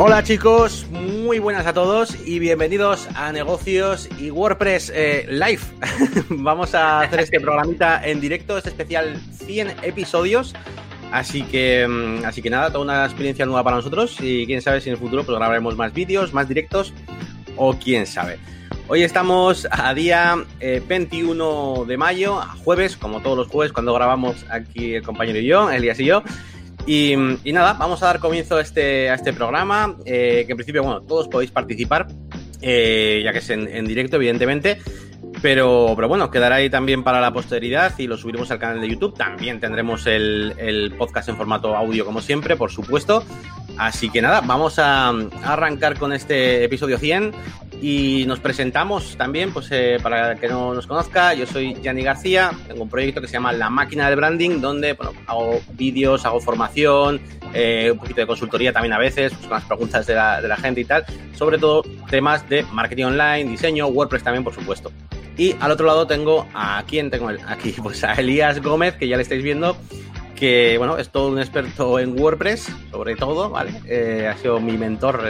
Hola chicos, muy buenas a todos y bienvenidos a Negocios y WordPress eh, Live. Vamos a hacer este programita en directo, este especial 100 episodios. Así que, mm, así que nada, toda una experiencia nueva para nosotros y quién sabe si en el futuro pues, grabaremos más vídeos, más directos o quién sabe. Hoy estamos a día 21 eh, de mayo, jueves, como todos los jueves cuando grabamos aquí el compañero y yo, Elias y yo. Y, nada, vamos a dar comienzo a este, a este programa, eh, que en principio, bueno, todos podéis participar, eh, ya que es en, directo, evidentemente. Pero, pero bueno, quedará ahí también para la posteridad y lo subiremos al canal de YouTube. También tendremos el, el podcast en formato audio, como siempre, por supuesto. Así que nada, vamos a, arrancar con este episodio 100 y nos presentamos también, pues eh, para que no nos conozca, yo soy Gianni García, tengo un proyecto que se llama La Máquina del Branding, donde bueno, hago vídeos, hago formación, eh, un poquito de consultoría también a veces, pues, con las preguntas de la, de la gente y tal, sobre todo temas de marketing online, diseño, WordPress también, por supuesto. Y al otro lado tengo a quién tengo aquí, pues a Elías Gómez, que ya le estáis viendo, que bueno, es todo un experto en WordPress, sobre todo, ¿vale? Eh, ha sido mi mentor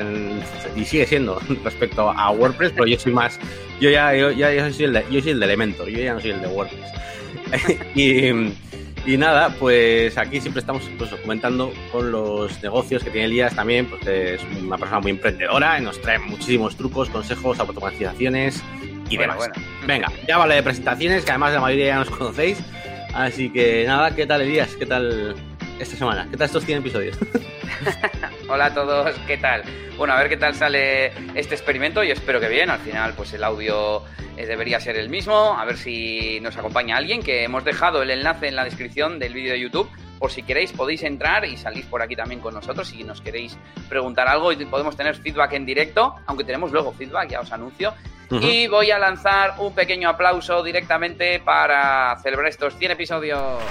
y sigue siendo respecto a WordPress, pero yo soy más, yo ya, yo, ya, soy, el de, yo soy el de Elementor, yo ya no soy el de WordPress. y, nada, pues aquí siempre estamos pues, comentando con los negocios que tiene Elías también, pues es una persona muy emprendedora y nos trae muchísimos trucos, consejos, automatizaciones y demás. Venga, ya vale de presentaciones, que además la mayoría ya nos conocéis. Así que nada, ¿qué tal Elías? ¿Qué tal esta semana? ¿Qué tal estos 100 episodios? Hola a todos, ¿qué tal? Bueno, a ver qué tal sale este experimento y espero que bien. Al final, pues el audio eh, debería ser el mismo. A ver si nos acompaña alguien, que hemos dejado el enlace en la descripción del vídeo de YouTube. Por si queréis, podéis entrar y salir por aquí también con nosotros si nos queréis preguntar algo y podemos tener feedback en directo, aunque tenemos luego feedback, ya os anuncio. Y voy a lanzar un pequeño aplauso directamente para celebrar estos 100 episodios.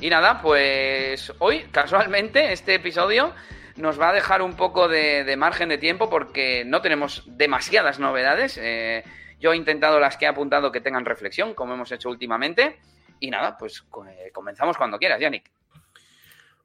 Y nada, pues hoy, casualmente, este episodio nos va a dejar un poco de, margen de tiempo porque no tenemos demasiadas novedades. Eh, yo he intentado las que he apuntado que tengan reflexión, como hemos hecho últimamente. Y nada, pues eh, comenzamos cuando quieras, Yannick.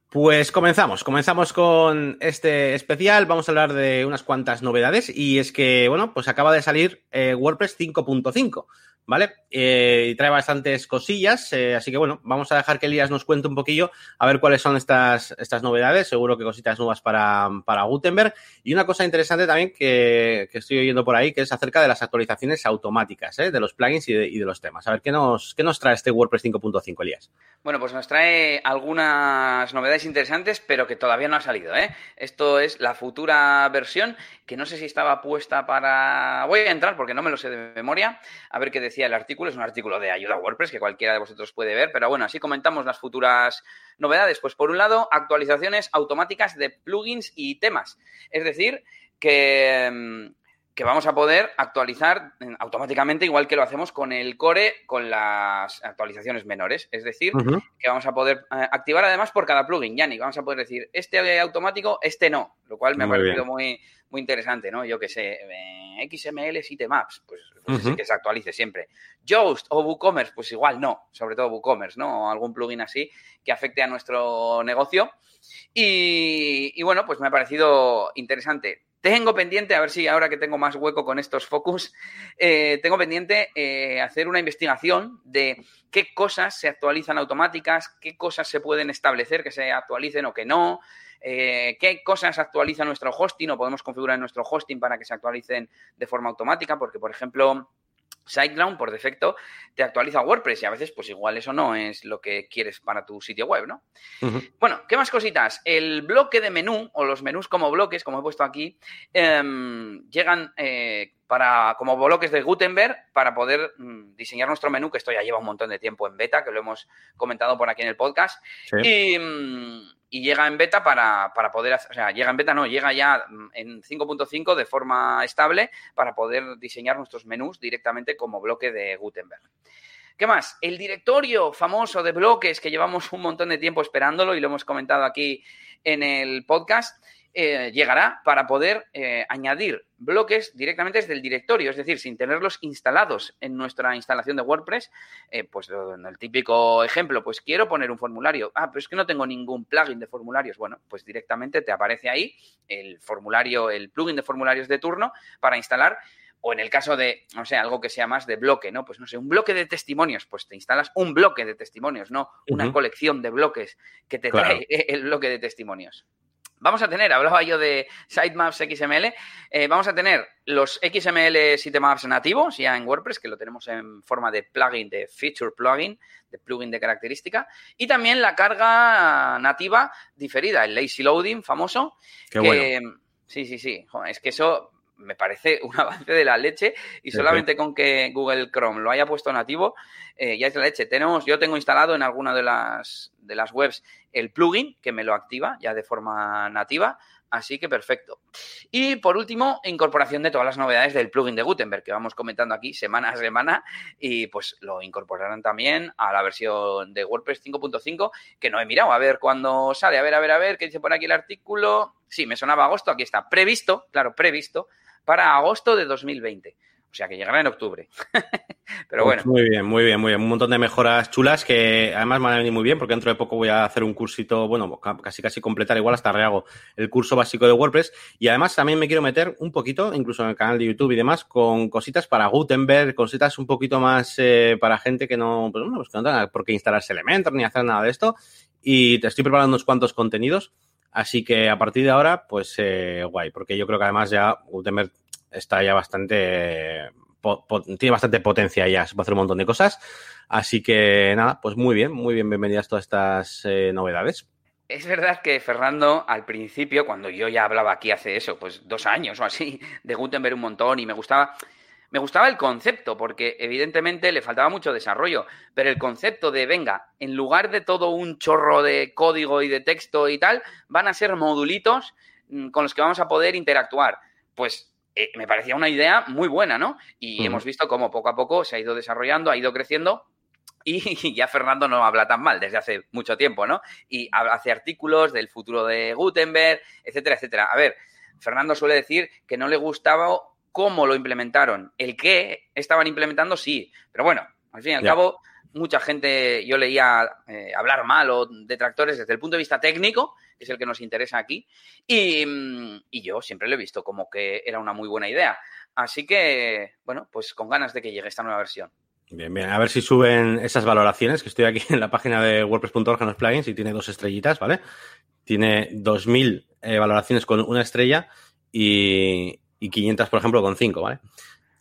Pues comenzamos, comenzamos con este especial, vamos a hablar de unas cuantas novedades y es que, bueno, pues acaba de salir eh, WordPress 5.5. ¿vale? Eh, y trae bastantes cosillas, eh, así que bueno, vamos a dejar que Elías nos cuente un poquillo a ver cuáles son estas, estas novedades, seguro que cositas nuevas para, para Gutenberg. Y una cosa interesante también que, que, estoy oyendo por ahí, que es acerca de las actualizaciones automáticas, ¿eh? de los plugins y de, y de, los temas. A ver, ¿qué nos, qué nos trae este WordPress 5.5, Elías? Bueno, pues nos trae algunas novedades interesantes, pero que todavía no ha salido, ¿eh? Esto es la futura versión, que no sé si estaba puesta para... Voy a entrar porque no me lo sé de memoria, a ver qué decía el artículo, es un artículo de ayuda a WordPress que cualquiera de vosotros puede ver, pero bueno, así comentamos las futuras novedades. Pues por un lado, actualizaciones automáticas de plugins y temas. Es decir, que mm, que vamos a poder actualizar automáticamente, igual que lo hacemos con el core, con las actualizaciones menores. Es decir, que vamos a poder eh, activar además por cada plugin, Yannick. Vamos a poder decir, este automático, este no, lo cual me ha parecido muy, muy interesante, ¿no? Yo que sé, eh, XML Sitemaps, pues, pues que se actualice siempre. Yoast o WooCommerce, pues igual no, sobre todo WooCommerce, ¿no? O algún plugin así que afecte a nuestro negocio. y bueno, pues me ha parecido interesante tengo pendiente, a ver si ahora que tengo más hueco con estos focus, eh, tengo pendiente eh, hacer una investigación de qué cosas se actualizan automáticas, qué cosas se pueden establecer que se actualicen o que no, eh, qué cosas actualiza nuestro hosting o podemos configurar nuestro hosting para que se actualicen de forma automática, porque, por ejemplo, SiteGround por defecto te actualiza WordPress y a veces pues igual eso no es lo que quieres para tu sitio web, ¿no? Bueno, ¿qué más cositas? El bloque de menú o los menús como bloques, como he puesto aquí, em, llegan eh, para, como bloques de Gutenberg para poder mm, diseñar nuestro menú, que esto ya lleva un montón de tiempo en beta, que lo hemos comentado por aquí en el podcast. Y, mm, y llega en beta para, poder, o sea, llega en beta, no, llega ya en 5.5 de forma estable para poder diseñar nuestros menús directamente como bloque de Gutenberg. ¿Qué más? El directorio famoso de bloques que llevamos un montón de tiempo esperándolo y lo hemos comentado aquí en el podcast. Eh, llegará para poder eh, añadir bloques directamente desde el directorio, es decir, sin tenerlos instalados en nuestra instalación de WordPress. Eh, pues en el típico ejemplo, pues quiero poner un formulario. Ah, pero es que no tengo ningún plugin de formularios. Bueno, pues directamente te aparece ahí el formulario, el plugin de formularios de turno para instalar o en el caso de, no sé, algo que sea más de bloque, ¿no? Pues no sé, un bloque de testimonios, pues te instalas un bloque de testimonios, no una colección de bloques que te trae el bloque de testimonios. Vamos a tener, hablaba yo de sitemaps XML, eh, vamos a tener los XML sitemaps nativos ya en WordPress, que lo tenemos en forma de plugin, de feature plugin, de plugin de característica, y también la carga nativa diferida, el lazy loading famoso. Qué bueno. Sí, sí, sí. es que eso me parece un avance de la leche y solamente con que Google Chrome lo haya puesto nativo, eh, ya es la leche. Tenemos, yo tengo instalado en alguna de las, de las webs el plugin que me lo activa ya de forma nativa, así que perfecto. Y por último, incorporación de todas las novedades del plugin de Gutenberg que vamos comentando aquí semana a semana y pues lo incorporarán también a la versión de WordPress 5.5 que no he mirado a ver cuándo sale, a ver, a ver, a ver, qué dice por aquí el artículo. Sí, me sonaba agosto, aquí está, previsto, claro, previsto para agosto de 2020. O sea que llegará en octubre. Pero pues bueno. Muy bien, muy bien, muy bien. Un montón de mejoras chulas que además me van a venir muy bien porque dentro de poco voy a hacer un cursito, bueno, casi casi completar igual hasta rehago el curso básico de WordPress. Y además también me quiero meter un poquito, incluso en el canal de YouTube y demás, con cositas para Gutenberg, cositas un poquito más eh, para gente que no, pues, bueno, pues que no tenga por qué instalarse Elementor ni hacer nada de esto. Y te estoy preparando unos cuantos contenidos. Así que a partir de ahora, pues eh, guay, porque yo creo que además ya Gutenberg está ya bastante, tiene bastante potencia ya, se puede hacer un montón de cosas. Así que nada, pues muy bien, muy bien, bienvenidas todas estas eh, novedades. Es verdad que Fernando, al principio, cuando yo ya hablaba aquí hace eso, pues dos años o así, de Gutenberg un montón y me gustaba, me gustaba el concepto, porque evidentemente le faltaba mucho desarrollo, pero el concepto de, venga, en lugar de todo un chorro de código y de texto y tal, van a ser modulitos mm, con los que vamos a poder interactuar. Pues eh, me parecía una idea muy buena, ¿no? Y hemos visto cómo poco a poco se ha ido desarrollando, ha ido creciendo y ya Fernando no habla tan mal desde hace mucho tiempo, ¿no? Y hace artículos del futuro de Gutenberg, etcétera, etcétera. A ver, Fernando suele decir que no le gustaba cómo lo implementaron. El qué estaban implementando, sí. Pero bueno, al fin y al cabo, mucha gente, yo leía eh, hablar mal o detractores desde el punto de vista técnico, que es el que nos interesa aquí, y, yo siempre lo he visto como que era una muy buena idea. Así que, bueno, pues con ganas de que llegue esta nueva versión. Bien, bien. A ver si suben esas valoraciones, que estoy aquí en la página de WordPress.org en los plugins y tiene dos estrellitas, ¿vale? Tiene 2.000 eh, valoraciones con una estrella y, y 500, por ejemplo, con cinco, ¿vale?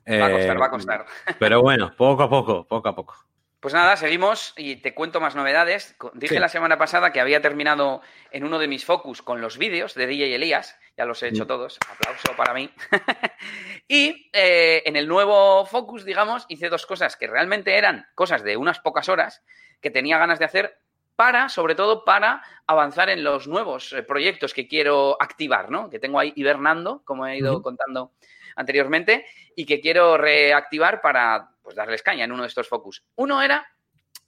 Va a costar, va a costar. Pero bueno, poco a poco, poco a poco. Pues nada, seguimos y te cuento más novedades. Dije la semana pasada que había terminado en uno de mis focus con los vídeos de DJ Elías, ya los he hecho mm. todos, aplauso para mí. y eh, en el nuevo focus, digamos, hice dos cosas que realmente eran cosas de unas pocas horas que tenía ganas de hacer para, sobre todo, para avanzar en los nuevos eh, proyectos que quiero activar, ¿no? Que tengo ahí hibernando, como he ido contando anteriormente, y que quiero reactivar para pues darles caña en uno de estos focus. Uno era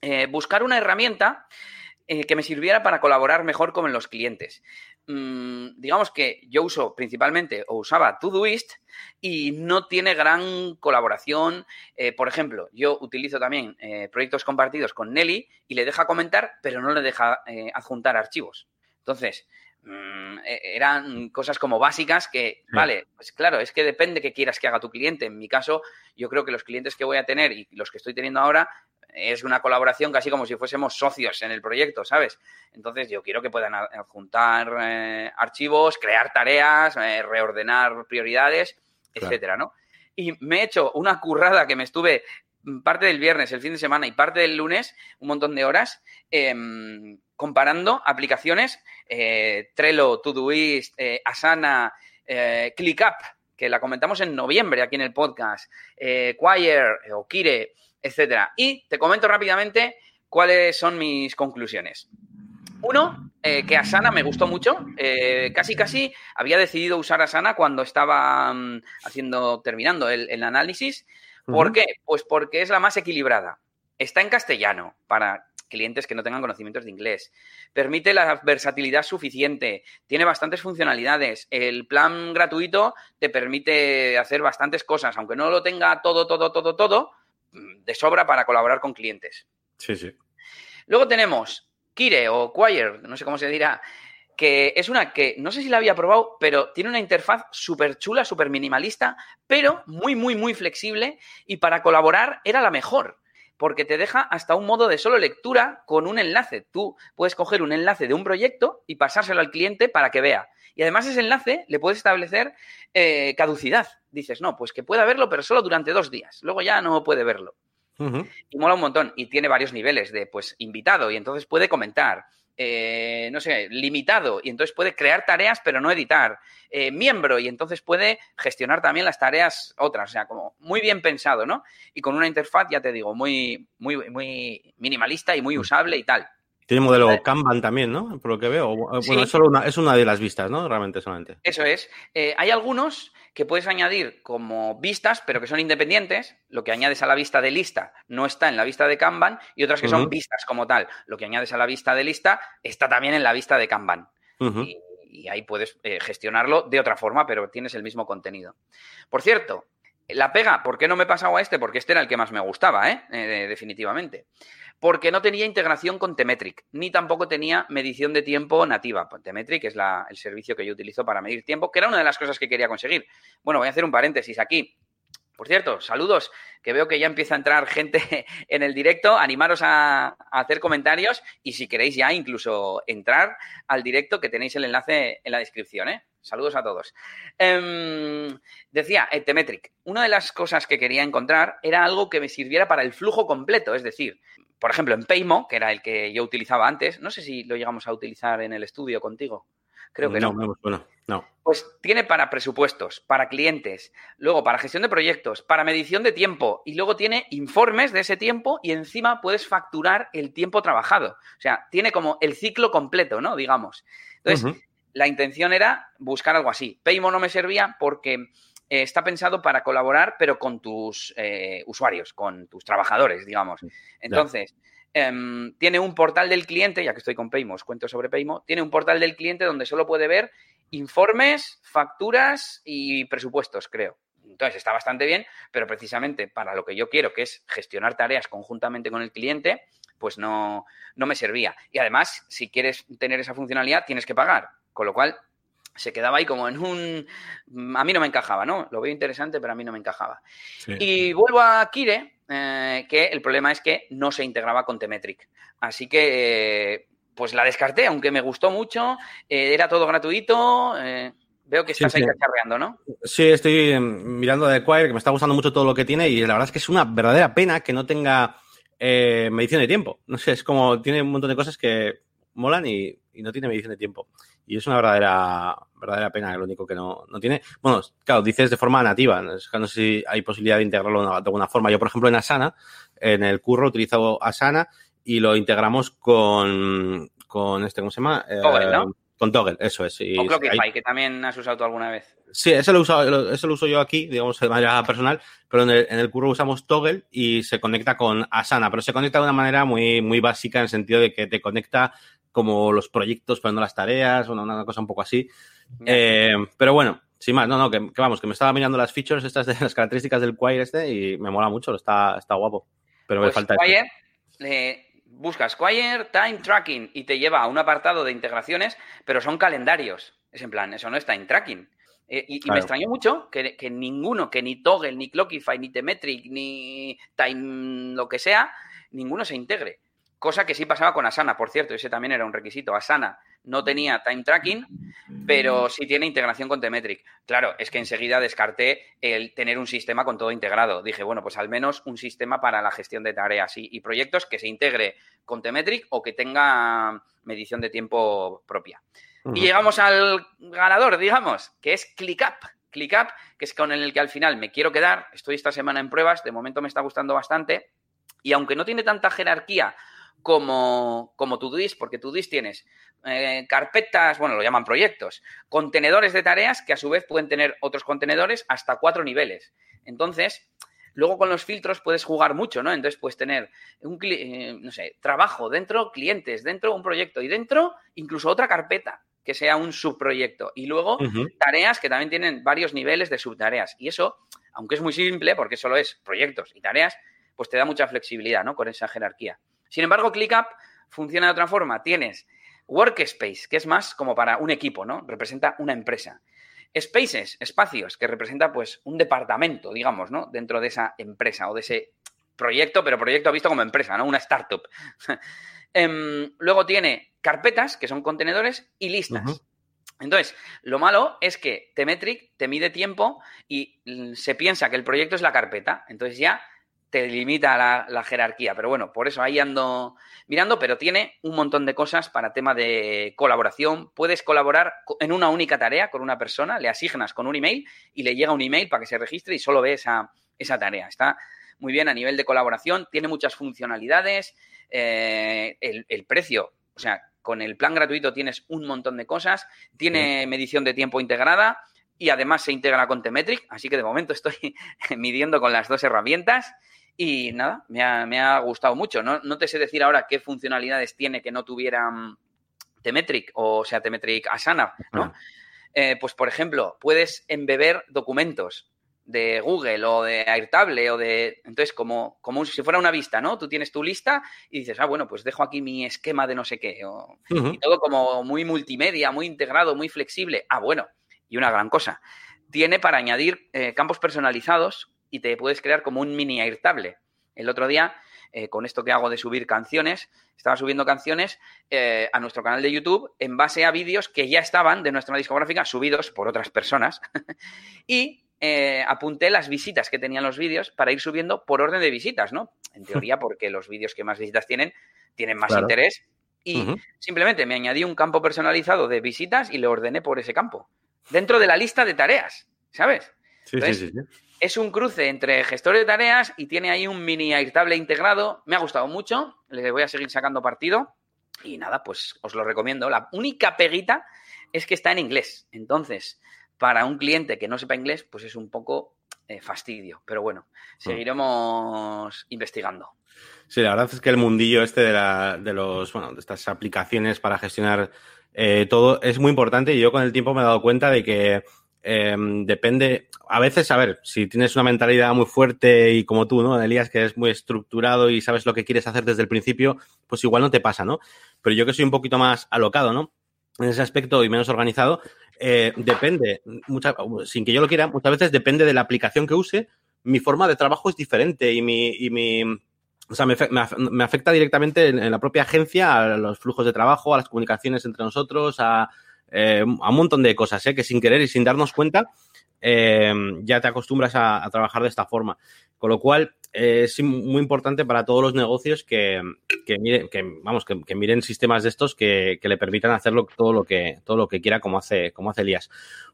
eh, buscar una herramienta eh, que me sirviera para colaborar mejor con los clientes. Mm, digamos que yo uso principalmente o usaba Todoist y no tiene gran colaboración. Eh, por ejemplo, yo utilizo también proyectos compartidos con Nelly y le deja comentar, pero no le deja adjuntar archivos. Entonces, Mm, e, eran cosas como básicas que, vale, pues claro, es que depende que quieras que haga tu cliente. En mi caso, yo creo que los clientes que voy a tener y los que estoy teniendo ahora es una colaboración casi como si fuésemos socios en el proyecto, ¿sabes? Entonces yo quiero que puedan adjuntar eh, archivos, crear tareas, eh, reordenar prioridades, etcétera, ¿no? Y me he hecho una currada que me estuve parte del viernes, el fin de semana y parte del lunes, un montón de horas, em, comparando aplicaciones, eh, Trello, Todoist, eh, Asana, eh, ClickUp, que la comentamos en noviembre aquí en el podcast, eh, Quire o Kire, etcétera. Y te comento rápidamente cuáles son mis conclusiones. Uno, que Asana me gustó mucho. casi, casi había decidido usar Asana cuando estaba mm, haciendo, terminando el análisis. ¿Por qué? Pues porque es la más equilibrada. Está en castellano, para clientes que no tengan conocimientos de inglés. Permite la versatilidad suficiente, tiene bastantes funcionalidades. El plan gratuito te permite hacer bastantes cosas, aunque no lo tenga todo, todo, todo, todo, de sobra para colaborar con clientes. Sí, sí. Luego tenemos Kire o Quire, no sé cómo se dirá, que es una que no sé si la había probado, pero tiene una interfaz súper chula, súper minimalista, pero muy, muy, muy flexible y para colaborar era la mejor, porque te deja hasta un modo de solo lectura con un enlace. Tú puedes coger un enlace de un proyecto y pasárselo al cliente para que vea. Y además ese enlace le puedes establecer eh, caducidad. Dices, no, pues que pueda verlo, pero solo durante dos días. Luego ya no puede verlo. Y mola un montón. Y tiene varios niveles de, pues, invitado y entonces puede comentar eh, no sé, limitado y entonces puede crear tareas pero no editar, eh, miembro y entonces puede gestionar también las tareas otras, o sea, como muy bien pensado, ¿no? Y con una interfaz, ya te digo, muy, muy, muy minimalista y muy mm. usable y tal. Tiene modelo Kanban también, ¿no? Por lo que veo. Bueno, es, solo una, es una de las vistas, ¿no? Realmente solamente. Eso es. Eh, hay algunos que puedes añadir como vistas, pero que son independientes. Lo que añades a la vista de lista no está en la vista de Kanban y otras que son vistas como tal. Lo que añades a la vista de lista está también en la vista de Kanban. y, ahí puedes eh, gestionarlo de otra forma, pero tienes el mismo contenido. Por cierto, la pega, ¿por qué no me he pasado a este? Porque este era el que más me gustaba, ¿eh? eh definitivamente porque no tenía integración con Temetric, ni tampoco tenía medición de tiempo nativa. Temetric es el servicio que yo utilizo para medir tiempo, que era una de las cosas que quería conseguir. Bueno, voy a hacer un paréntesis aquí. Por cierto, saludos, que veo que ya empieza a entrar gente en el directo. Animaros a, hacer comentarios y si queréis ya incluso entrar al directo, que tenéis el enlace en la descripción. ¿eh? Saludos a todos. Em, decía, Temetric, una de las cosas que quería encontrar era algo que me sirviera para el flujo completo, es decir, por ejemplo, en Paymo, que era el que yo utilizaba antes, no sé si lo llegamos a utilizar en el estudio contigo. Creo que no. No, no, no. Pues tiene para presupuestos, para clientes, luego para gestión de proyectos, para medición de tiempo y luego tiene informes de ese tiempo y encima puedes facturar el tiempo trabajado. O sea, tiene como el ciclo completo, ¿no? Digamos. Entonces, la intención era buscar algo así. Paymo no me servía porque eh, está pensado para colaborar, pero con tus eh, usuarios, con tus trabajadores, digamos. Entonces, em, tiene un portal del cliente, ya que estoy con Paymo, os cuento sobre Paymo, tiene un portal del cliente donde solo puede ver informes, facturas y presupuestos, creo. Entonces está bastante bien, pero precisamente para lo que yo quiero, que es gestionar tareas conjuntamente con el cliente, pues no, no me servía. Y además, si quieres tener esa funcionalidad, tienes que pagar. Con lo cual, se quedaba ahí como en un... A mí no me encajaba, ¿no? Lo veo interesante, pero a mí no me encajaba. Y vuelvo a Kire, eh, que el problema es que no se integraba con Temetric. Así que, pues la descarté, aunque me gustó mucho, eh, era todo gratuito. Eh, veo que estás ahí cacharreando, ¿no? Sí, estoy mirando de Quire, que me está gustando mucho todo lo que tiene y la verdad es que es una verdadera pena que no tenga medición de tiempo. No sé, es como tiene un montón de cosas que molan y, y no tiene medición de tiempo. Y es una verdadera, verdadera pena, lo único que no, no tiene. Bueno, claro, dices de forma nativa. No sé si hay posibilidad de integrarlo de alguna forma. Yo, por ejemplo, en Asana, en el curro, utilizo Asana y lo integramos con, con este, ¿cómo se llama? Toggle, ¿no? Eh, con Toggle, eso es. o Clockify, que también has usado tú alguna vez. Sí, eso lo, uso, eso lo uso yo aquí, digamos, de manera personal, pero en el, en el curro usamos Toggle y se conecta con Asana, pero se conecta de una manera muy, muy básica en el sentido de que te conecta como los proyectos, no las tareas, una, una cosa un poco así. Eh, pero bueno, sin más, no, no, que, vamos, que me estaba mirando las features, estas de las características del Quire este y me mola mucho, está, está guapo. Pero me pues falta. Quire, eh, buscas Quire Time Tracking y te lleva a un apartado de integraciones, pero son calendarios. Es en plan, eso no es Time Tracking. Eh, y, me extrañó mucho que, que, ninguno, que ni Toggle, ni Clockify, ni Temetric, ni Time, lo que sea, ninguno se integre. Cosa que sí pasaba con Asana, por cierto, ese también era un requisito. Asana no tenía time tracking, pero sí tiene integración con Temetric. Claro, es que enseguida descarté el tener un sistema con todo integrado. Dije, bueno, pues al menos un sistema para la gestión de tareas y, proyectos que se integre con Temetric o que tenga medición de tiempo propia. Y llegamos al ganador, digamos, que es ClickUp. ClickUp, que es con el que al final me quiero quedar. Estoy esta semana en pruebas, de momento me está gustando bastante. Y aunque no tiene tanta jerarquía como, como Todoist, porque Todoist tienes eh, carpetas, bueno, lo llaman proyectos, contenedores de tareas que a su vez pueden tener otros contenedores hasta cuatro niveles. Entonces, Luego con los filtros puedes jugar mucho, ¿no? Entonces puedes tener un, eh, no sé, trabajo dentro, clientes dentro, un proyecto y dentro incluso otra carpeta que sea un subproyecto. Y luego tareas que también tienen varios niveles de subtareas. Y eso, aunque es muy simple, porque solo es proyectos y tareas, pues te da mucha flexibilidad, ¿no? Con esa jerarquía. Sin embargo, ClickUp funciona de otra forma. Tienes Workspace, que es más como para un equipo, ¿no? Representa una empresa. Spaces, espacios, que representa pues un departamento, digamos, ¿no? Dentro de esa empresa o de ese proyecto, pero proyecto visto como empresa, ¿no? Una startup. Em, luego tiene carpetas, que son contenedores, y listas. Entonces, lo malo es que Temetric te mide tiempo y se piensa que el proyecto es la carpeta. Entonces ya te limita la, jerarquía. Pero bueno, por eso ahí ando mirando, pero tiene un montón de cosas para tema de colaboración. Puedes colaborar en una única tarea con una persona, le asignas con un email y le llega un email para que se registre y solo ve esa, esa tarea. Está muy bien a nivel de colaboración, tiene muchas funcionalidades, eh, el, precio, o sea, con el plan gratuito tienes un montón de cosas, tiene medición de tiempo integrada y además se integra con Temetric, así que de momento estoy midiendo con las dos herramientas y nada, me ha, gustado mucho. No, no, te sé decir ahora qué funcionalidades tiene que no tuvieran Temetric o sea Temetric Asana, ¿no? Eh, pues, por ejemplo, puedes embeber documentos de Google o de Airtable o de... Entonces, como, como si fuera una vista, ¿no? Tú tienes tu lista y dices, ah, bueno, pues dejo aquí mi esquema de no sé qué. Y todo como muy multimedia, muy integrado, muy flexible. Ah, bueno, y una gran cosa. Tiene para añadir eh, campos personalizados y te puedes crear como un mini Airtable. El otro día, eh, con esto que hago de subir canciones, estaba subiendo canciones eh, a nuestro canal de YouTube en base a vídeos que ya estaban de nuestra discográfica subidos por otras personas. y eh, apunté las visitas que tenían los vídeos para ir subiendo por orden de visitas, ¿no? En teoría, porque los vídeos que más visitas tienen tienen más interés. Y simplemente me añadí un campo personalizado de visitas y le ordené por ese campo. Dentro de la lista de tareas, ¿sabes? Sí, sí, sí, es un cruce entre gestor de tareas y tiene ahí un mini Airtable integrado. Me ha gustado mucho, le voy a seguir sacando partido. Y nada, pues os lo recomiendo. La única peguita es que está en inglés. Entonces, para un cliente que no sepa inglés, pues es un poco eh, fastidio. Pero bueno, mm. seguiremos investigando. Sí, la verdad es que el mundillo este de, de los, bueno, de estas aplicaciones para gestionar eh, todo es muy importante y yo con el tiempo me he dado cuenta de que Em, depende, a veces, a ver, si tienes una mentalidad muy fuerte y como tú, ¿no? Elías, que es muy estructurado y sabes lo que quieres hacer desde el principio, pues igual no te pasa, ¿no? Pero yo que soy un poquito más alocado, ¿no? En ese aspecto y menos organizado, eh, depende, sin que yo lo quiera, muchas veces depende de la aplicación que use, mi forma de trabajo es diferente y mi, o sea, me, afecta directamente en, la propia agencia a los flujos de trabajo, a las comunicaciones entre nosotros, a, eh, a un montón de cosas, ¿eh? que sin querer y sin darnos cuenta eh, ya te acostumbras a, trabajar de esta forma. Con lo cual, es muy importante para todos los negocios que, miren, que, vamos, que, miren sistemas de estos que, le permitan hacerlo todo lo que, todo lo que quiera como hace, como hace Elías.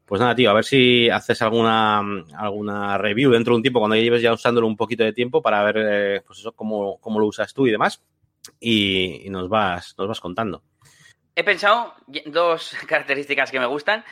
Pues nada, tío, a ver si haces alguna, alguna review dentro de un tiempo, cuando ya lleves ya usándolo un poquito de tiempo para ver pues eso, cómo, cómo, lo usas tú y demás. Y, y, nos vas, nos vas contando. He pensado dos características que me gustan.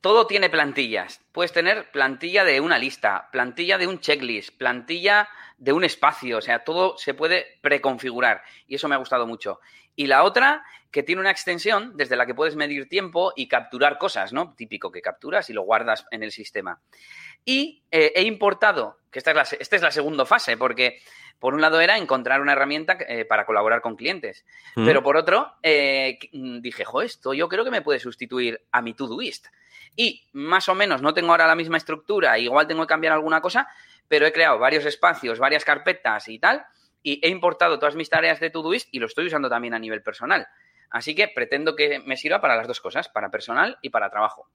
Todo tiene plantillas. Puedes tener plantilla de una lista, plantilla de un checklist, plantilla de un espacio. O sea, todo se puede preconfigurar. Y eso me ha gustado mucho. Y la otra, que tiene una extensión desde la que puedes medir tiempo y capturar cosas, ¿no? Típico que capturas y lo guardas en el sistema. Y eh, he importado, que esta es, la, esta es la segunda fase, porque por un lado era encontrar una herramienta eh, para colaborar con clientes, pero por otro eh, mm, dije, jo, esto yo creo que me puede sustituir a mi Todoist. Y más o menos no tengo ahora la misma estructura, igual tengo que cambiar alguna cosa, pero he creado varios espacios, varias carpetas y tal, y he importado todas mis tareas de Todoist y lo estoy usando también a nivel personal. Así que pretendo que me sirva para las dos cosas, para personal y para trabajo.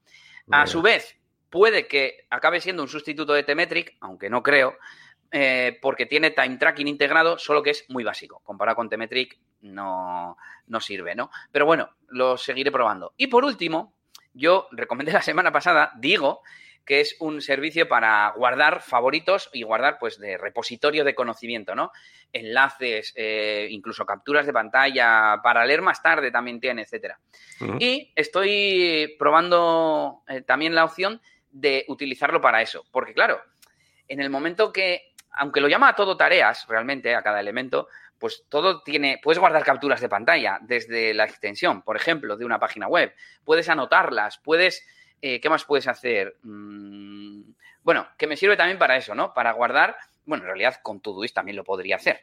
A su vez, puede que acabe siendo un sustituto de Temetric, aunque no creo, eh, porque tiene time tracking integrado, solo que es muy básico. Comparado con Temetric no, no sirve, ¿no? Pero bueno, lo seguiré probando. Y por último, yo recomendé la semana pasada, digo, que es un servicio para guardar favoritos y guardar, pues, de repositorio de conocimiento, ¿no? Enlaces, eh, incluso capturas de pantalla, para leer más tarde también tiene, etcétera. Y estoy probando eh, también la opción de utilizarlo para eso, porque claro, en el momento que aunque lo llama a todo tareas, realmente, a cada elemento, pues todo tiene, puedes guardar capturas de pantalla desde la extensión, por ejemplo, de una página web, puedes anotarlas, puedes, eh, ¿qué más puedes hacer? Mm, bueno, que me sirve también para eso, ¿no? Para guardar, bueno, en realidad con Todoist también lo podría hacer,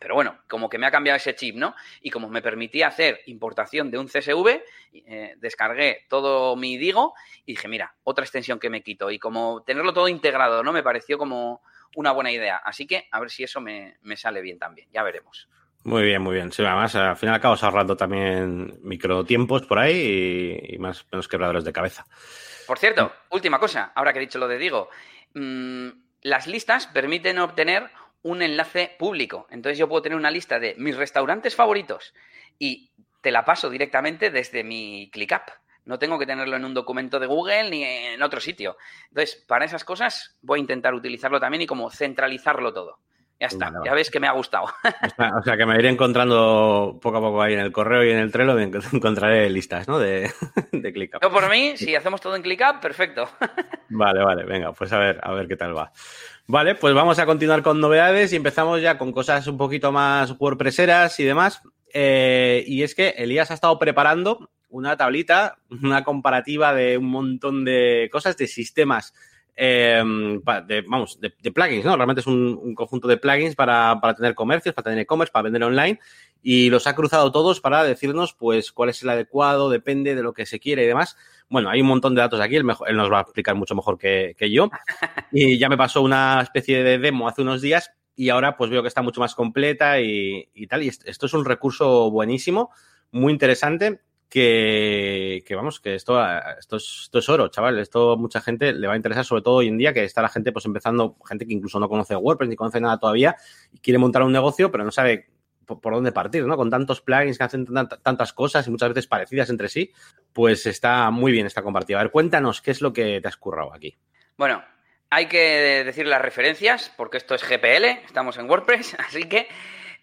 pero bueno, como que me ha cambiado ese chip, ¿no? Y como me permitía hacer importación de un CSV, eh, descargué todo mi Digo y dije, mira, otra extensión que me quito. Y como tenerlo todo integrado, ¿no? Me pareció como una buena idea. Así que a ver si eso me, sale bien también. Ya veremos. Muy bien, muy bien. Sí, además, al final acabas ahorrando también microtiempos por ahí y, más menos quebradores de cabeza. Por cierto, última cosa, ahora que he dicho lo de Digo. Mm, las listas permiten obtener un enlace público. Entonces yo puedo tener una lista de mis restaurantes favoritos y te la paso directamente desde mi ClickUp. No tengo que tenerlo en un documento de Google ni en otro sitio. Entonces, para esas cosas voy a intentar utilizarlo también y como centralizarlo todo. Ya está, ya ves que me ha gustado. O sea, que me iré encontrando poco a poco ahí en el correo y en el Trello, encontraré listas, ¿no? De, de ClickUp. Yo por mí, si hacemos todo en ClickUp, perfecto. Vale, vale, venga, pues a ver, a ver qué tal va. Vale, pues vamos a continuar con novedades y empezamos ya con cosas un poquito más WordPresseras y demás. Eh, y es que Elías ha estado preparando una tablita, una comparativa de un montón de cosas, de sistemas, eh, de, vamos, de, plugins, ¿no? Realmente es un, conjunto de plugins para, para tener comercios, para tener e-commerce, para vender online y los ha cruzado todos para decirnos, pues, cuál es el adecuado, depende de lo que se quiere y demás. Bueno, hay un montón de datos aquí, él, mejor, él nos va a explicar mucho mejor que, yo. Y ya me pasó una especie de demo hace unos días y ahora pues veo que está mucho más completa y, tal. Y esto es un recurso buenísimo, muy interesante, que, vamos, que esto, esto, es, esto es oro, chaval. Esto mucha gente le va a interesar, sobre todo hoy en día, que está la gente pues empezando, gente que incluso no conoce WordPress ni conoce nada todavía y quiere montar un negocio, pero no sabe por, dónde partir, ¿no? Con tantos plugins que hacen tantas cosas y muchas veces parecidas entre sí, pues está muy bien esta compartida. A ver, cuéntanos qué es lo que te has currado aquí. Bueno, hay que decir las referencias, porque esto es GPL, estamos en WordPress, así que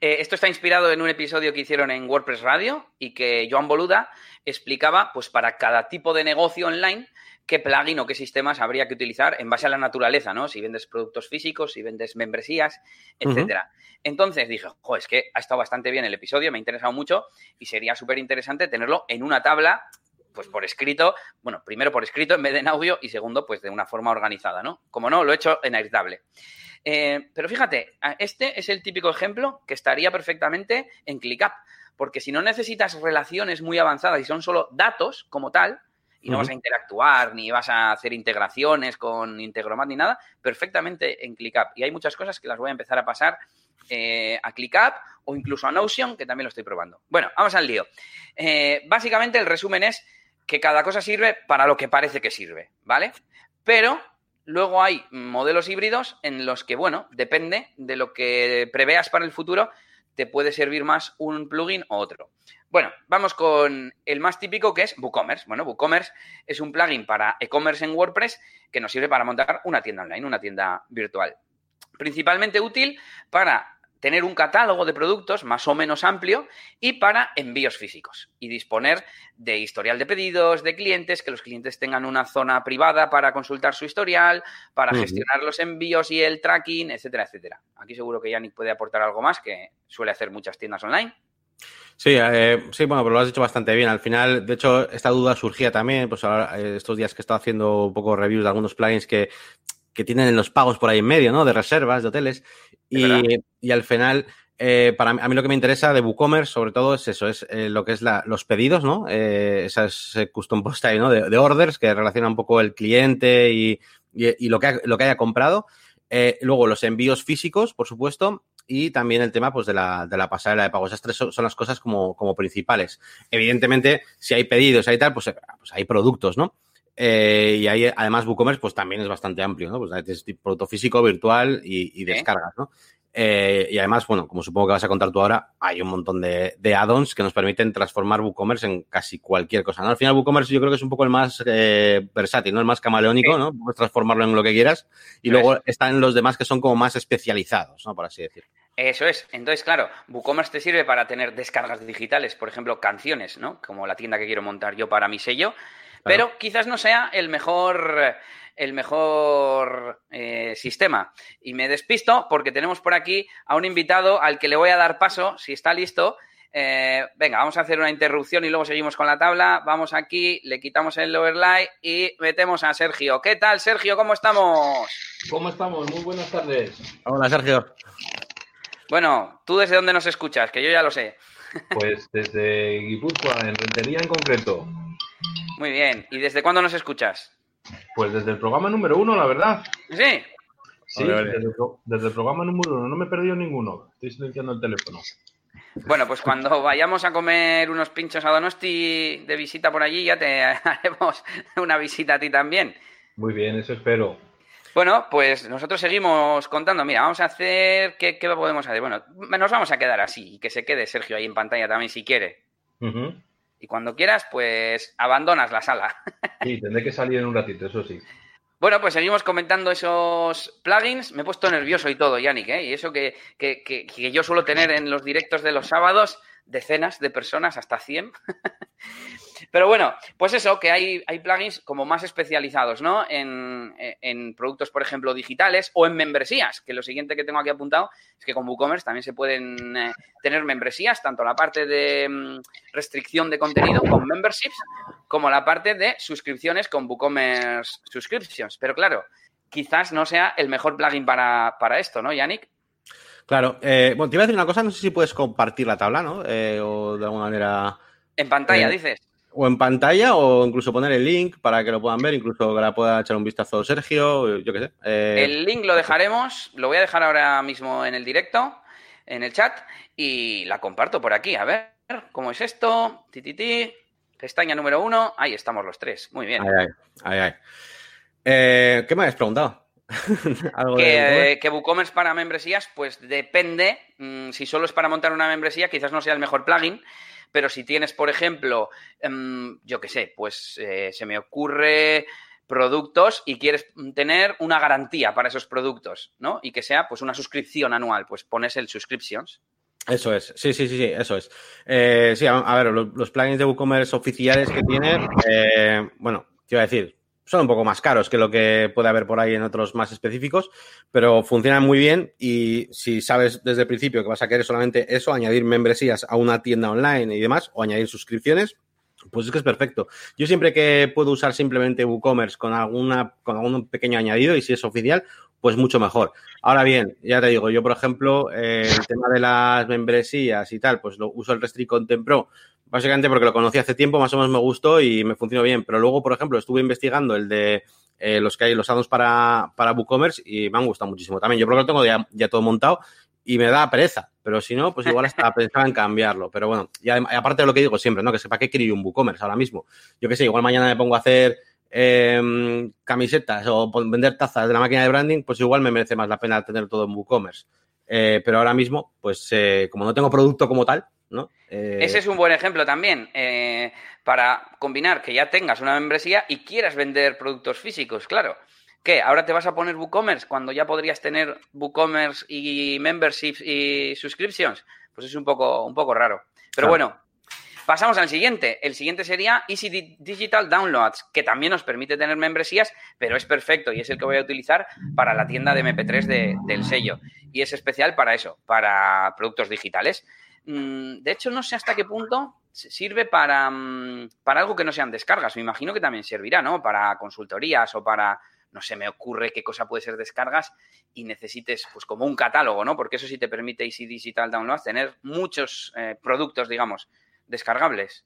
eh, esto está inspirado en un episodio que hicieron en WordPress Radio y que Joan Boluda explicaba, pues para cada tipo de negocio online, qué plugin o qué sistemas habría que utilizar en base a la naturaleza, ¿no? Si vendes productos físicos, si vendes membresías, etcétera. Entonces dije, jo, es que ha estado bastante bien el episodio, me ha interesado mucho y sería súper interesante tenerlo en una tabla, pues por escrito, bueno, primero por escrito en vez de en audio y segundo, pues de una forma organizada, ¿no? Como no, lo he hecho en Airtable. Eh, pero fíjate, este es el típico ejemplo que estaría perfectamente en ClickUp, porque si no necesitas relaciones muy avanzadas y son solo datos como tal, y no vas a interactuar, ni vas a hacer integraciones con Integromat ni nada, perfectamente en ClickUp. Y hay muchas cosas que las voy a empezar a pasar eh, a ClickUp o incluso a Notion, que también lo estoy probando. Bueno, vamos al lío. Eh, básicamente el resumen es que cada cosa sirve para lo que parece que sirve, ¿vale? Pero luego hay modelos híbridos en los que, bueno, depende de lo que preveas para el futuro, te puede servir más un plugin o otro. Bueno, vamos con el más típico que es WooCommerce. Bueno, WooCommerce es un plugin para e-commerce en WordPress que nos sirve para montar una tienda online, una tienda virtual. Principalmente útil para tener un catálogo de productos más o menos amplio y para envíos físicos y disponer de historial de pedidos de clientes, que los clientes tengan una zona privada para consultar su historial, para gestionar los envíos y el tracking, etcétera, etcétera. Aquí seguro que Yannick puede aportar algo más que suele hacer muchas tiendas online. Sí, eh, sí, bueno, pero lo has dicho bastante bien. Al final, de hecho, esta duda surgía también, pues ahora, eh, estos días que he estado haciendo un poco reviews de algunos plugins que, que tienen los pagos por ahí en medio, ¿no? De reservas, de hoteles. Y, y, al final, eh, para mí, a mí lo que me interesa de WooCommerce, sobre todo, es eso, es eh, lo que es la, los pedidos, ¿no? Eh, esas custom post ahí, ¿no? De, de, orders que relaciona un poco el cliente y, y, y lo, que lo que haya comprado. Eh, luego, los envíos físicos, por supuesto, y también el tema pues de la, de la pasarela de pago. Esas tres son, las cosas como, como principales. Evidentemente, si hay pedidos, hay tal, pues, pues hay productos, ¿no? Eh, y ahí, además, WooCommerce, pues también es bastante amplio, ¿no? Pues es producto físico, virtual y, y descargas, ¿no? Eh, y además, bueno, como supongo que vas a contar tú ahora, hay un montón de, de add-ons que nos permiten transformar WooCommerce en casi cualquier cosa. ¿no? Al final, WooCommerce yo creo que es un poco el más eh, versátil, ¿no? El más camaleónico, sí. ¿no? Puedes transformarlo en lo que quieras. Y luego están los demás que son como más especializados, ¿no? Por así decirlo. Eso es. Entonces, claro, WooCommerce te sirve para tener descargas digitales, por ejemplo, canciones, ¿no? Como la tienda que quiero montar yo para mi sello pero quizás no sea el mejor el mejor eh, sistema. Y me despisto porque tenemos por aquí a un invitado al que le voy a dar paso, si está listo. Eh, venga, vamos a hacer una interrupción y luego seguimos con la tabla. Vamos aquí, le quitamos el overlay y metemos a Sergio. ¿Qué tal, Sergio? ¿Cómo estamos? ¿Cómo estamos? Muy buenas tardes. Hola, Sergio. Bueno, ¿tú desde dónde nos escuchas? Que yo ya lo sé. Pues desde Guipúzcoa, en Rentería en concreto. Muy bien. ¿Y desde cuándo nos escuchas? Pues desde el programa número uno, la verdad. ¿Sí? Sí, Desde, el, programa número uno. No me he perdido ninguno. Estoy silenciando el teléfono. Bueno, pues cuando vayamos a comer unos pinchos a Donosti de visita por allí, ya te haremos una visita a ti también. Muy bien, eso espero. Bueno, pues nosotros seguimos contando. Mira, vamos a hacer. ¿Qué, podemos hacer? Bueno, nos vamos a quedar así y que se quede Sergio ahí en pantalla también si quiere. Y cuando quieras, pues abandonas la sala. Sí, tendré que salir en un ratito, eso sí. Bueno, pues seguimos comentando esos plugins. Me he puesto nervioso y todo, Yannick, ¿eh? Y eso que, que, que, yo suelo tener en los directos de los sábados, decenas de personas, hasta 100. Pero bueno, pues eso, que hay, hay plugins como más especializados, ¿no? En, productos, por ejemplo, digitales o en membresías, que lo siguiente que tengo aquí apuntado es que con WooCommerce también se pueden eh, tener membresías, tanto la parte de mm, restricción de contenido con memberships, como la parte de suscripciones con WooCommerce Subscriptions. Pero claro, quizás no sea el mejor plugin para, esto, ¿no, Yannick? Claro, eh, bueno, te iba a decir una cosa, no sé si puedes compartir la tabla, ¿no? Eh, o de alguna manera... En pantalla, dices o en pantalla o incluso poner el link para que lo puedan ver, incluso que la pueda echar un vistazo Sergio, yo qué sé. Eh, el link lo dejaremos, lo voy a dejar ahora mismo en el directo, en el chat, y la comparto por aquí. A ver, ¿cómo es esto? Tititi, pestaña número uno, ahí estamos los tres. Muy bien. Ay, ay, ay, eh, ¿Qué me habías preguntado? que, que, WooCommerce para membresías, pues depende. Mm, si solo es para montar una membresía, quizás no sea el mejor plugin pero si tienes, por ejemplo, em, yo qué sé, pues eh, se me ocurre productos y quieres tener una garantía para esos productos, ¿no? Y que sea pues una suscripción anual, pues pones el subscriptions. Eso es, sí, sí, sí, sí, eso es. Eh, sí, a, ver, los, plugins de WooCommerce oficiales que tiene, eh, bueno, te iba a decir, son un poco más caros que lo que puede haber por ahí en otros más específicos, pero funcionan muy bien y si sabes desde el principio que vas a querer solamente eso, añadir membresías a una tienda online y demás, o añadir suscripciones, pues es que es perfecto. Yo siempre que puedo usar simplemente WooCommerce con alguna, con algún pequeño añadido y si es oficial, pues mucho mejor. Ahora bien, ya te digo, yo por ejemplo, eh, el tema de las membresías y tal, pues lo uso el Restrict Content Pro Básicamente porque lo conocí hace tiempo, más o menos me gustó y me funcionó bien. Pero luego, por ejemplo, estuve investigando el de eh, los que hay, los addons para, para WooCommerce y me han gustado muchísimo también. Yo creo que lo tengo ya, ya todo montado y me da pereza. Pero si no, pues igual hasta pensaba en cambiarlo. Pero bueno, y aparte de lo que digo siempre, ¿no? Que sepa qué quiero un WooCommerce ahora mismo. Yo qué sé, igual mañana me pongo a hacer em, camisetas o vender tazas de la máquina de branding, pues igual me merece más la pena tener todo en WooCommerce. Eh, pero ahora mismo, pues eh, como no tengo producto como tal, eh, Ese es un buen ejemplo también eh, para combinar que ya tengas una membresía y quieras vender productos físicos, claro. ¿Qué? ¿Ahora te vas a poner WooCommerce cuando ya podrías tener WooCommerce y memberships y subscriptions? Pues es un poco, un poco raro. Pero bueno, pasamos al siguiente. El siguiente sería Easy Digital Downloads, que también nos permite tener membresías, pero es perfecto y es el que voy a utilizar para la tienda de MP3 del sello. Y es especial para eso, para productos digitales. Mm, de hecho, no sé hasta qué punto sirve para, mm, para algo que no sean descargas. Me imagino que también servirá, ¿no? Para consultorías o para, no se me ocurre qué cosa puede ser descargas y necesites, pues como un catálogo, ¿no? Porque eso sí te permite Easy Digital Download tener muchos eh, productos, digamos, descargables.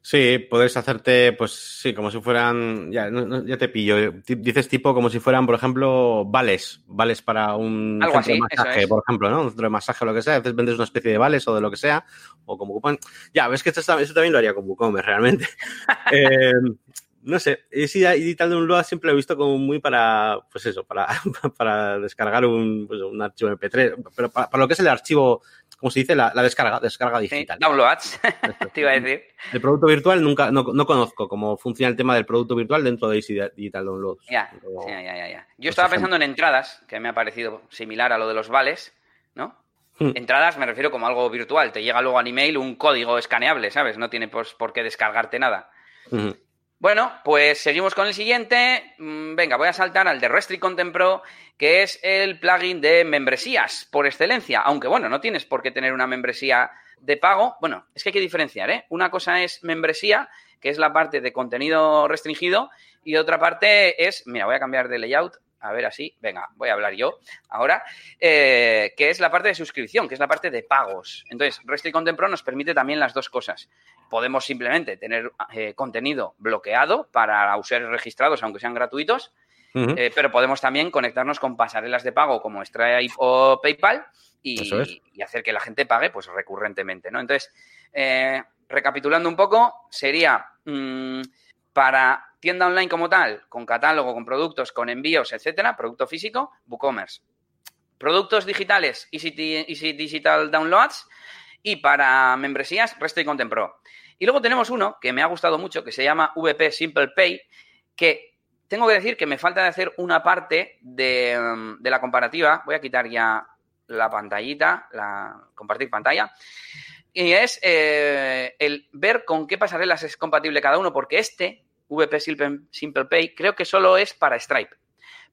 Sí, puedes hacerte, pues sí, como si fueran, ya, ya te pillo, dices tipo como si fueran, por ejemplo, vales, vales para un centro de masaje, por ejemplo, ¿no? Un centro de masaje o lo que sea, a veces vendes una especie de vales o de lo que sea, o como coupon. Ya, ves que esto, también lo haría con WooCommerce, realmente. eh, no sé, Digital Download siempre lo he visto como muy para, pues eso, para, para descargar un, pues un archivo MP3, pero para, lo que es el archivo como se dice, la, descarga, descarga digital. downloads, te iba a decir. El producto virtual nunca, no, conozco cómo funciona el tema del producto virtual dentro de Digital Downloads. Ya, ya, ya, ya. Yo estaba pensando en entradas, que me ha parecido similar a lo de los vales, ¿no? Hmm. Entradas me refiero como algo virtual. Te llega luego al email un código escaneable, ¿sabes? No tiene por, qué descargarte nada. Bueno, pues seguimos con el siguiente. Mm, venga, voy a saltar al de Restrict Content Pro, que es el plugin de membresías por excelencia. Aunque bueno, no tienes por qué tener una membresía de pago. Bueno, es que hay que diferenciar, ¿eh? Una cosa es membresía, que es la parte de contenido restringido, y otra parte es, mira, voy a cambiar de layout, a ver así, venga, voy a hablar yo ahora, eh, que es la parte de suscripción, que es la parte de pagos. Entonces, Restrict Content Pro nos permite también las dos cosas podemos simplemente tener eh, contenido bloqueado para usuarios registrados, aunque sean gratuitos, eh, pero podemos también conectarnos con pasarelas de pago como Stripe o PayPal y, hacer que la gente pague pues recurrentemente, ¿no? Entonces, recapitulando un poco, sería mm, para tienda online como tal, con catálogo, con productos, con envíos, etcétera, producto físico, WooCommerce. Productos digitales, Easy, Easy Digital Downloads. Y para membresías, Resto y Content Pro. Y luego tenemos uno que me ha gustado mucho, que se llama VP Simple Pay, que tengo que decir que me falta de hacer una parte de, la comparativa. Voy a quitar ya la pantallita, la compartir pantalla. Y es eh, el ver con qué pasarelas es compatible cada uno, porque este, VP Simple Pay, creo que solo es para Stripe.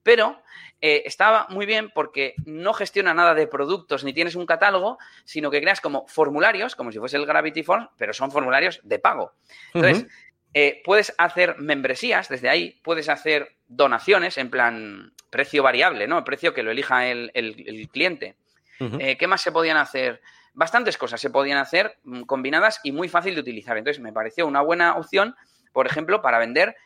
Pero eh, estaba muy bien porque no gestiona nada de productos ni tienes un catálogo, sino que creas como formularios, como si fuese el Gravity Forms, pero son formularios de pago. Entonces, eh, puedes hacer membresías desde ahí, puedes hacer donaciones en plan precio variable, ¿no? El precio que lo elija el, cliente. Eh, ¿Qué más se podían hacer? Bastantes cosas se podían hacer mm, combinadas y muy fácil de utilizar. Entonces, me pareció una buena opción, por ejemplo, para vender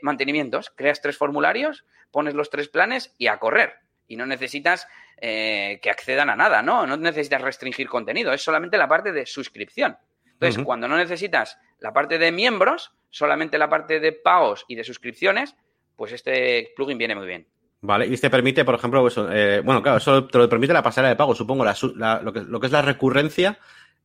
mantenimientos. Creas tres formularios, pones los tres planes y a correr. Y no necesitas eh, que accedan a nada, ¿no? No necesitas restringir contenido, es solamente la parte de suscripción. Entonces, cuando no necesitas la parte de miembros, solamente la parte de pagos y de suscripciones, pues este plugin viene muy bien. Vale, y este permite, por ejemplo, eh, bueno, claro, eso te lo permite la pasarela de pago, supongo, lo, que, lo, que, es la recurrencia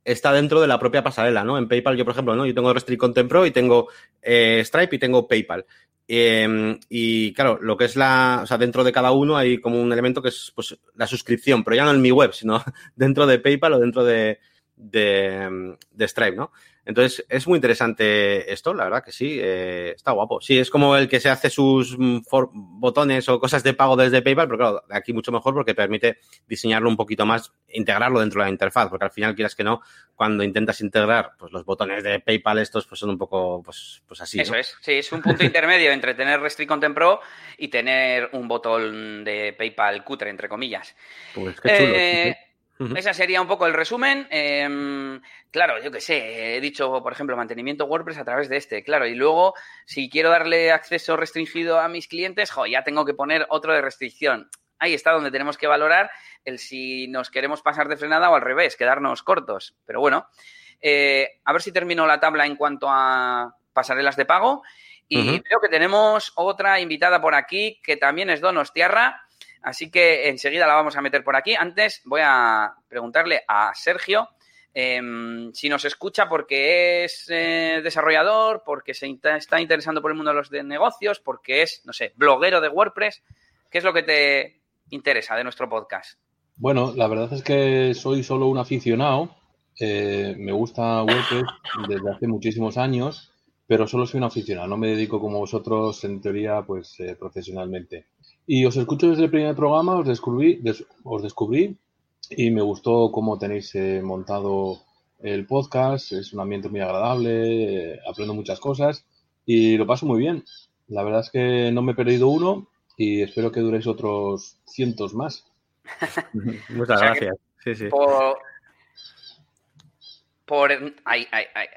está dentro de la propia pasarela, ¿no? En PayPal, yo, por ejemplo, ¿no? Yo tengo Restrict Content Pro y tengo eh, Stripe y tengo PayPal. Em, y claro, lo que es la, o sea, dentro de cada uno hay como un elemento que es pues, la suscripción, pero ya no en mi web, sino dentro de PayPal o dentro de, de, de Stripe, ¿no? Entonces, es muy interesante esto, la verdad que sí, eh, está guapo. Sí, es como el que se hace sus mm, botones o cosas de pago desde PayPal, pero claro, aquí mucho mejor porque permite diseñarlo un poquito más, integrarlo dentro de la interfaz, porque al final, quieras que no, cuando intentas integrar pues los botones de PayPal estos, pues son un poco, pues, pues así. Eso es, sí, es un punto intermedio entre tener Restrict Content Pro y tener un botón de PayPal cutre, entre comillas. Pues qué chulo. Eh, ese sería un poco el resumen. Em, claro, yo qué sé, he dicho, por ejemplo, mantenimiento WordPress a través de este, claro, y luego si quiero darle acceso restringido a mis clientes, jo, ya tengo que poner otro de restricción. Ahí está donde tenemos que valorar el si nos queremos pasar de frenada o al revés, quedarnos cortos. Pero bueno, eh, a ver si termino la tabla en cuanto a pasarelas de pago. Y creo que tenemos otra invitada por aquí que también es Donos Tierra Así que enseguida la vamos a meter por aquí. Antes voy a preguntarle a Sergio em, si nos escucha porque es eh, desarrollador, porque se está interesando por el mundo de los negocios, porque es, no sé, bloguero de WordPress. ¿Qué es lo que te interesa de nuestro podcast? Bueno, la verdad es que soy solo un aficionado. Eh, me gusta WordPress desde hace muchísimos años, pero solo soy un aficionado. No me dedico como vosotros, en teoría, pues eh, profesionalmente. Y os escucho desde el primer programa, os descubrí, os descubrí y me gustó cómo tenéis eh, montado el podcast. Es un ambiente muy agradable, eh, aprendo muchas cosas y lo paso muy bien. La verdad es que no me he perdido uno y espero que duréis otros cientos más. Muchas gracias. Sí, sí. Por, por ay, ay, ay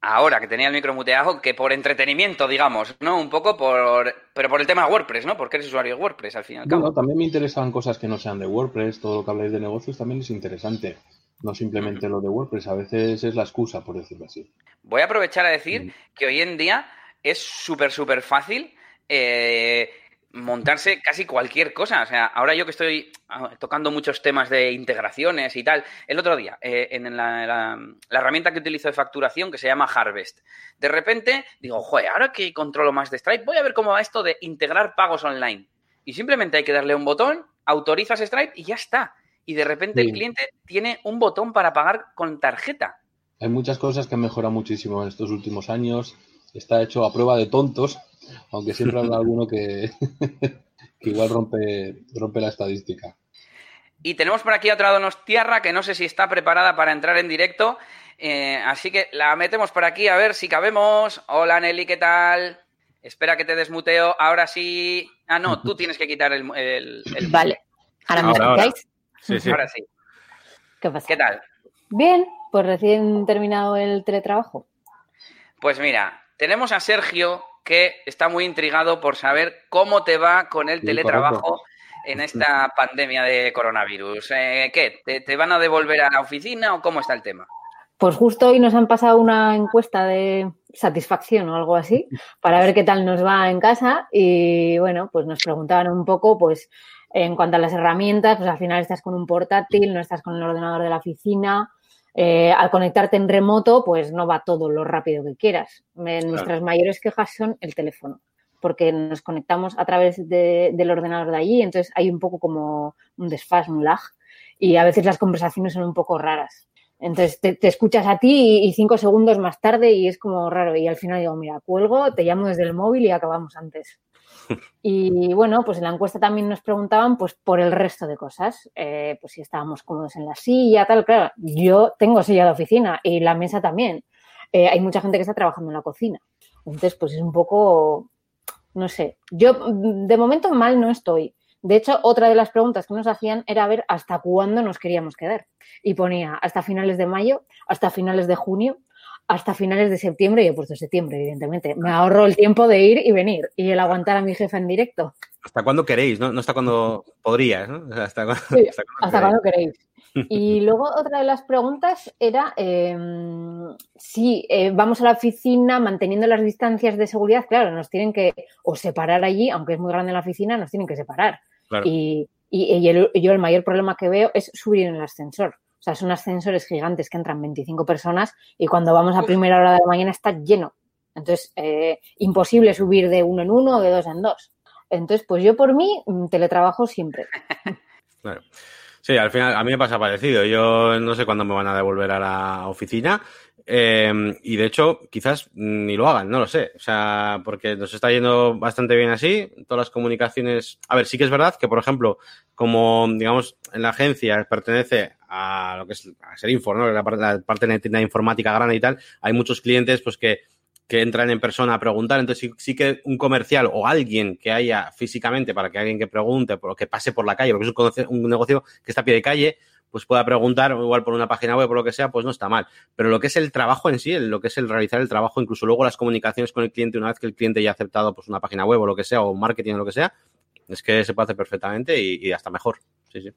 ahora que tenía el micro muteado, que por entretenimiento, digamos, ¿no? Un poco por... Pero por el tema de WordPress, ¿no? Porque eres usuario de WordPress, al final. Bueno, también me interesan cosas que no sean de WordPress. Todo lo que habláis de negocios también es interesante. No simplemente lo de WordPress. A veces es la excusa, por decirlo así. Voy a aprovechar a decir que hoy en día es súper, súper fácil eh, montarse casi cualquier cosa. O sea, ahora yo que estoy ah, tocando muchos temas de integraciones y tal, el otro día, eh, en la, herramienta que utilizo de facturación que se llama Harvest, de repente digo, joder, ahora que controlo más de Stripe, voy a ver cómo va esto de integrar pagos online. Y simplemente hay que darle un botón, autorizas Stripe y ya está. Y de repente el cliente tiene un botón para pagar con tarjeta. Hay muchas cosas que han mejorado muchísimo en estos últimos años está hecho a prueba de tontos, aunque siempre habrá alguno que, que igual rompe, rompe la estadística. Y tenemos por aquí a otra Donostiarra que no sé si está preparada para entrar en directo. Eh, así que la metemos por aquí a ver si cabemos. Hola Nelly, ¿qué tal? Espera que te desmuteo. Ahora sí. Ah, no, tú tienes que quitar el. Vale. Ahora me escucháis. Sí, sí. Ahora sí. ¿Qué pasa? ¿Qué tal? Bien, pues recién terminado el teletrabajo. Pues mira, tenemos a Sergio que está muy intrigado por saber cómo te va con el teletrabajo en esta pandemia de coronavirus. Eh, ¿Qué? ¿Te, van a devolver a la oficina o cómo está el tema? Pues justo hoy nos han pasado una encuesta de satisfacción o algo así para ver qué tal nos va en casa y bueno, pues nos preguntaban un poco pues en cuanto a las herramientas, pues al final estás con un portátil, no estás con el ordenador de la oficina, eh, al conectarte en remoto, pues no va todo lo rápido que quieras. Nuestras mayores quejas son el teléfono porque nos conectamos a través del ordenador de allí, entonces hay un poco como un desfaz, un lag, y a veces las conversaciones son un poco raras. Entonces te, escuchas a ti y, cinco segundos más tarde y es como raro. Y al final digo, mira, cuelgo, te llamo desde el móvil y acabamos antes. Y bueno, pues en la encuesta también nos preguntaban pues por el resto de cosas. Eh, pues si estábamos cómodos en la silla, tal. Claro, yo tengo silla de oficina y la mesa también. Eh, hay mucha gente que está trabajando en la cocina. Entonces, pues es un poco no sé, yo de momento mal no estoy. De hecho, otra de las preguntas que nos hacían era ver hasta cuándo nos queríamos quedar. Y ponía hasta finales de mayo, hasta finales de junio, hasta finales de septiembre. Y he puesto septiembre, evidentemente. Me ahorro el tiempo de ir y venir y el aguantar a mi jefa en directo. ¿Hasta cuándo queréis? No, no hasta cuándo podrías, ¿no? hasta, cuándo queréis. Y luego otra de las preguntas era em, si eh, vamos a la oficina manteniendo las distancias de seguridad, claro, nos tienen que o separar allí, aunque es muy grande la oficina, nos tienen que separar. Y, yo el mayor problema que veo es subir en el ascensor. O sea, son ascensores gigantes que entran 25 personas y cuando vamos a primera hora de la mañana está lleno. Entonces, eh, imposible subir de uno en uno o de dos en dos. Entonces, pues yo por mí mm, teletrabajo siempre. Claro. Sí, al final a mí me pasa parecido. Yo no sé cuándo me van a devolver a la oficina. Eh, y de hecho, quizás ni lo hagan, no lo sé. O sea, porque nos está yendo bastante bien así. Todas las comunicaciones. A ver, sí que es verdad que, por ejemplo, como digamos en la agencia pertenece a lo que es a Serinfo, ¿no? La parte, de la informática grande y tal, hay muchos clientes pues que que entran en persona a preguntar. Entonces, sí, que un comercial o alguien que haya físicamente para que alguien que pregunte, o que pase por la calle, porque es un, negocio que está a pie de calle, pues pueda preguntar, igual por una página web o lo que sea, pues no está mal. Pero lo que es el trabajo en sí, lo que es el realizar el trabajo, incluso luego las comunicaciones con el cliente, una vez que el cliente ya ha aceptado pues una página web o lo que sea, o marketing o lo que sea, es que se puede hacer perfectamente y, y hasta mejor. Sí, sí.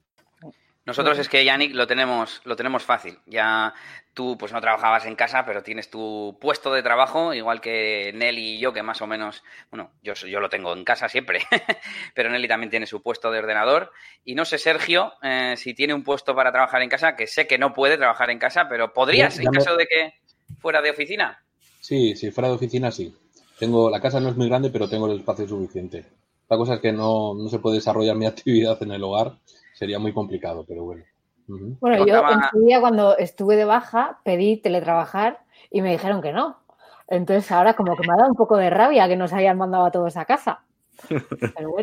Nosotros es que, Yannick, lo tenemos, lo tenemos fácil. Ya tú pues no trabajabas en casa, pero tienes tu puesto de trabajo, igual que Nelly y yo, que más o menos, bueno, yo, yo lo tengo en casa siempre, pero Nelly también tiene su puesto de ordenador. Y no sé, Sergio, eh, si tiene un puesto para trabajar en casa, que sé que no puede trabajar en casa, pero ¿podrías en caso de que fuera de oficina? Sí, si fuera de oficina, sí. Tengo, la casa no es muy grande, pero tengo el espacio suficiente. La cosa es que no, no se puede desarrollar mi actividad en el hogar sería muy complicado, pero bueno. Bueno, yo en su día cuando estuve de baja pedí teletrabajar y me dijeron que no. Entonces ahora como que me ha dado un poco de rabia que nos hayan mandado a todos a casa.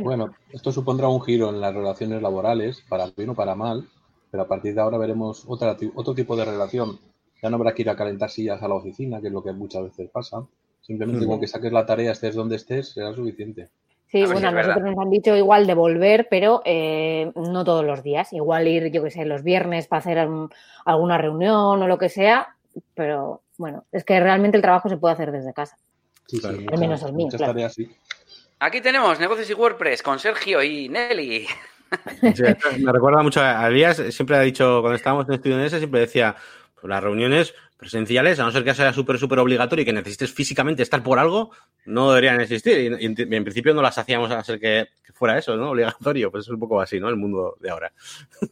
bueno. esto supondrá un giro en las relaciones laborales, para bien o para mal, pero a partir de ahora veremos otra, otro tipo de relación. Ya no habrá que ir a calentar sillas a la oficina, que es lo que muchas veces pasa. Simplemente con que saques la tarea, estés donde estés, será suficiente. Sí, bueno, a nosotros nos han dicho igual de volver, pero eh, no todos los días. Igual ir, yo qué sé, los viernes para hacer alguna reunión o lo que sea, pero bueno, es que realmente el trabajo se puede hacer desde casa. Sí, Al menos el mío. Claro. Aquí tenemos negocios y WordPress con Sergio y Nelly. me recuerda mucho a Elías, siempre ha dicho, cuando estábamos en estudio en ese, siempre decía, pues las reuniones presenciales, a no ser que sea súper, súper obligatorio y que necesites físicamente estar por algo, no deberían existir. Y, en, principio no las hacíamos a no ser que, fuera eso, ¿no? Obligatorio. Pues es un poco así, ¿no? El mundo de ahora.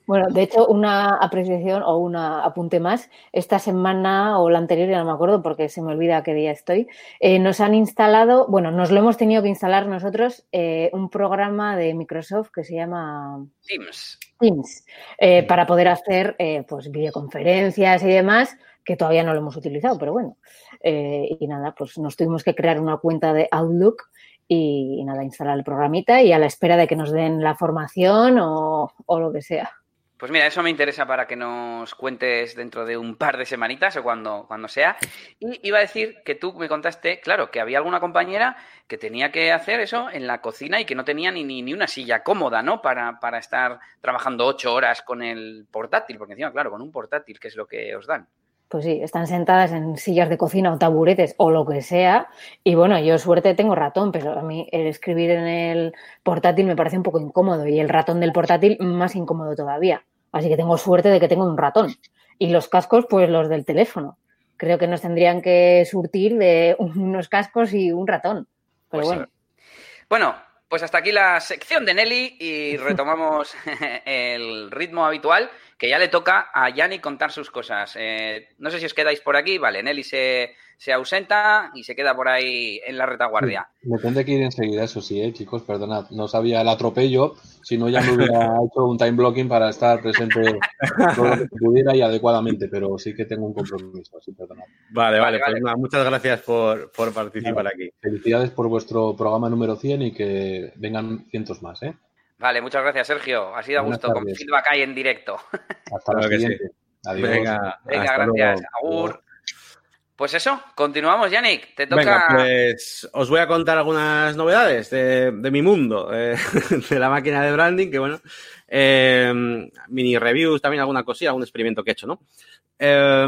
Bueno, de hecho, una apreciación o un apunte más. Esta semana o la anterior, ya no me acuerdo porque se me olvida qué día estoy, eh, nos han instalado, bueno, nos lo hemos tenido que instalar nosotros, eh, un programa de Microsoft que se llama Teams. Teams, eh, para poder hacer pues videoconferencias y demás que todavía no lo hemos utilizado, pero bueno. Eh, y nada, pues nos tuvimos que crear una cuenta de Outlook y, nada, instalar el programita y a la espera de que nos den la formación o, lo que sea. Pues mira, eso me interesa para que nos cuentes dentro de un par de semanitas o cuando, cuando sea. Y iba a decir que tú me contaste, claro, que había alguna compañera que tenía que hacer eso en la cocina y que no tenía ni, ni, una silla cómoda, ¿no? Para, para estar trabajando ocho horas con el portátil, porque encima, claro, con un portátil, que es lo que os dan pues sí, están sentadas en sillas de cocina o taburetes o lo que sea. Y bueno, yo suerte tengo ratón, pero a mí el escribir en el portátil me parece un poco incómodo y el ratón del portátil más incómodo todavía. Así que tengo suerte de que tengo un ratón. Y los cascos, pues los del teléfono. Creo que nos tendrían que surtir de unos cascos y un ratón. Pero pues bueno. Bueno, pues hasta aquí la sección de Nelly y retomamos el ritmo habitual que ya le toca a Yanni contar sus cosas. Eh, no sé si os quedáis por aquí. Vale, Nelly se, se, ausenta y se queda por ahí en la retaguardia. Me tendré que ir enseguida, eso sí, ¿eh, chicos, perdonad. No sabía el atropello, si no ya me hubiera hecho un time blocking para estar presente todo lo que pudiera y adecuadamente, pero sí que tengo un compromiso, así perdonad. Vale, vale, pues Nada, muchas gracias por, por participar aquí. Felicidades por vuestro programa número 100 y que vengan cientos más, ¿eh? Vale, muchas gracias, Sergio. Ha sido a gusto con feedback ahí en directo. Hasta la siguiente. Adiós. Venga, Venga gracias. Agur. Pues eso, continuamos, Yannick. Te toca. Venga, pues os voy a contar algunas novedades de, mi mundo, eh, de la máquina de branding, que bueno, eh, mini reviews, también alguna cosilla, algún experimento que he hecho, ¿no? Eh,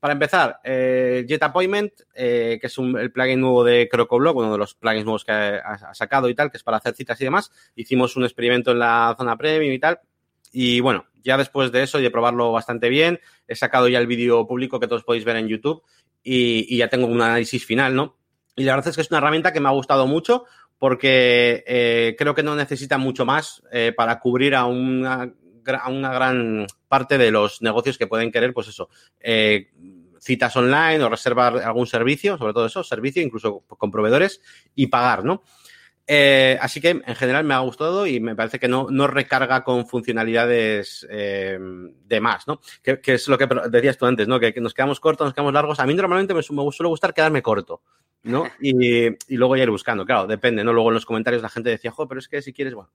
para empezar, eh, Jet Appointment, eh, que es el plugin nuevo de CrocoBlog, uno de los plugins nuevos que ha, ha, sacado y tal, que es para hacer citas y demás. Hicimos un experimento en la zona premium y tal. Y bueno, ya después de eso y de probarlo bastante bien, he sacado ya el vídeo público que todos podéis ver en YouTube y, y, ya tengo un análisis final, ¿no? Y la verdad es que es una herramienta que me ha gustado mucho porque eh, creo que no necesita mucho más eh, para cubrir a una a una gran parte de los negocios que pueden querer, pues eso, eh, citas online o reservar algún servicio, sobre todo eso, servicio, incluso con proveedores, y pagar, ¿no? Eh, así que en general me ha gustado y me parece que no, no recarga con funcionalidades eh, de más, ¿no? Que, que, es lo que decías tú antes, ¿no? Que, que, nos quedamos cortos, nos quedamos largos. A mí normalmente me, me suele gustar quedarme corto, ¿no? Y, y, luego ya ir buscando. Claro, depende, ¿no? Luego en los comentarios la gente decía, jo, pero es que si quieres, bueno,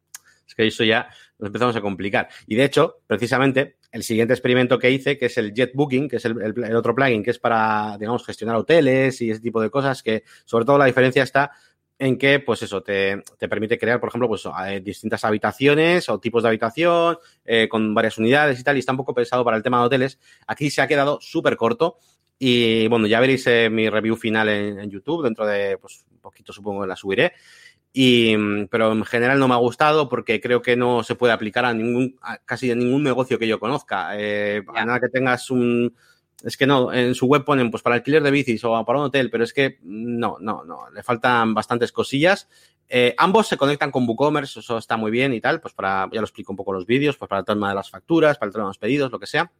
es que eso ya nos empezamos a complicar. Y de hecho, precisamente, el siguiente experimento que hice, que es el Jet Booking, que es el, otro plugin que es para, digamos, gestionar hoteles y ese tipo de cosas, que sobre todo la diferencia está en que, pues eso, te, te permite crear, por ejemplo, pues eh, distintas habitaciones o tipos de habitación eh, con varias unidades y tal, y está un poco pensado para el tema de hoteles. Aquí se ha quedado súper corto y, bueno, ya veréis eh, mi review final en, en, YouTube, dentro de, pues, un poquito supongo que la subiré. Y, pero en general no me ha gustado porque creo que no se puede aplicar a ningún, a casi a ningún negocio que yo conozca. Eh, a nada que tengas un, es que no, en su web ponen pues para alquiler de bicis o para un hotel, pero es que no, no, no, le faltan bastantes cosillas. Eh, ambos se conectan con WooCommerce, eso está muy bien y tal, pues para, ya lo explico un poco en los vídeos, pues para el tema de las facturas, para el tema de los pedidos, lo que sea.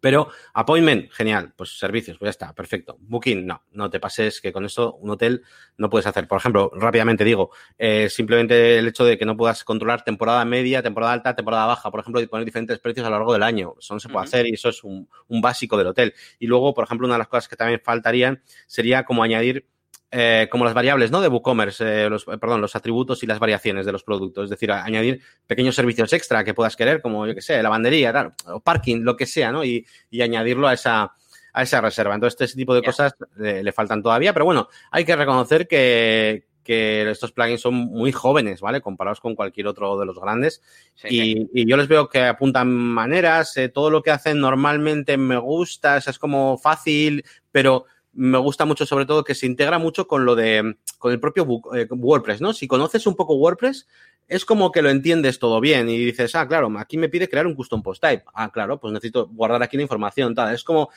Pero appointment, genial, pues servicios, pues ya está, perfecto. Booking, no, no te pases que con esto un hotel no puedes hacer. Por ejemplo, rápidamente digo, eh, simplemente el hecho de que no puedas controlar temporada media, temporada alta, temporada baja, por ejemplo, y poner diferentes precios a lo largo del año. Eso no se puede uh -huh. hacer y eso es un, un básico del hotel. Y luego, por ejemplo, una de las cosas que también faltarían sería como añadir eh, como las variables ¿no? de WooCommerce, eh, los, perdón, los atributos y las variaciones de los productos. Es decir, añadir pequeños servicios extra que puedas querer, como yo que sé, lavandería, tal, o parking, lo que sea, ¿no? Y, y añadirlo a esa, a esa reserva. Entonces, este tipo de yeah. cosas le, le, faltan todavía, pero bueno, hay que reconocer que, que estos plugins son muy jóvenes, ¿vale? Comparados con cualquier otro de los grandes. Sí, y, sí. y, yo les veo que apuntan maneras, eh, todo lo que hacen normalmente me gusta, o sea, es como fácil, pero me gusta mucho sobre todo que se integra mucho con lo de con el propio eh, WordPress, ¿no? Si conoces un poco WordPress, es como que lo entiendes todo bien y dices, ah, claro, aquí me pide crear un custom post type. Ah, claro, pues necesito guardar aquí la información, tal. Es como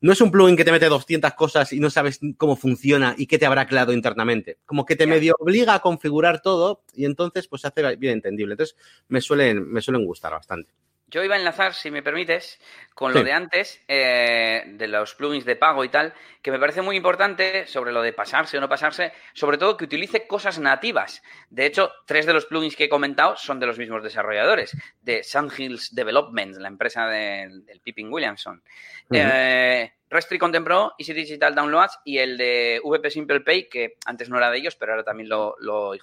no es un plugin que te mete 200 cosas y no sabes cómo funciona y qué te habrá creado internamente. Como que te medio obliga a configurar todo y entonces pues se hace bien entendible. Entonces me suelen, me suelen gustar bastante. Yo iba a enlazar, si me permites, con sí. lo de antes, eh, de los plugins de pago y tal, que me parece muy importante sobre lo de pasarse o no pasarse, sobre todo que utilice cosas nativas. De hecho, tres de los plugins que he comentado son de los mismos desarrolladores, de Sandhills Development, la empresa de, del Pippin Williamson. Uh -huh. eh, Restri Content Pro, Easy Digital Downloads y el de VP Simple Pay, que antes no era de ellos, pero ahora también lo,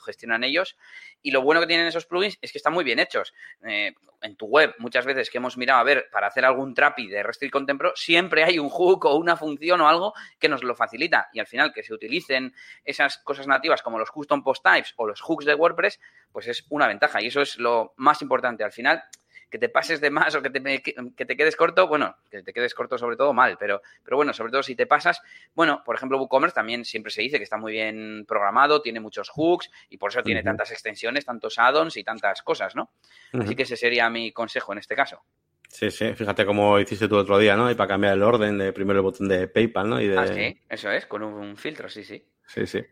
gestionan ellos. Y lo bueno que tienen esos plugins es que están muy bien hechos. Eh, en tu web, muchas veces que hemos mirado a ver para hacer algún trapi de Restrict Content Pro, siempre hay un hook o una función o algo que nos lo facilita. Y al final, que se utilicen esas cosas nativas como los custom post types o los hooks de WordPress, pues es una ventaja. Y eso es lo más importante. Al final, que te pases de más o que te, que te quedes corto, bueno, que te quedes corto sobre todo mal, pero, pero bueno, sobre todo si te pasas, bueno, por ejemplo, WooCommerce también siempre se dice que está muy bien programado, tiene muchos hooks y por eso tiene tantas extensiones, tantos add-ons y tantas cosas, ¿no? Así que ese sería mi consejo en este caso. Sí, sí, fíjate cómo hiciste tú otro día, ¿no? Y para cambiar el orden de primero el botón de PayPal, ¿no? Y de... Ah, sí, eso es, con un, filtro, sí, sí. Sí, sí.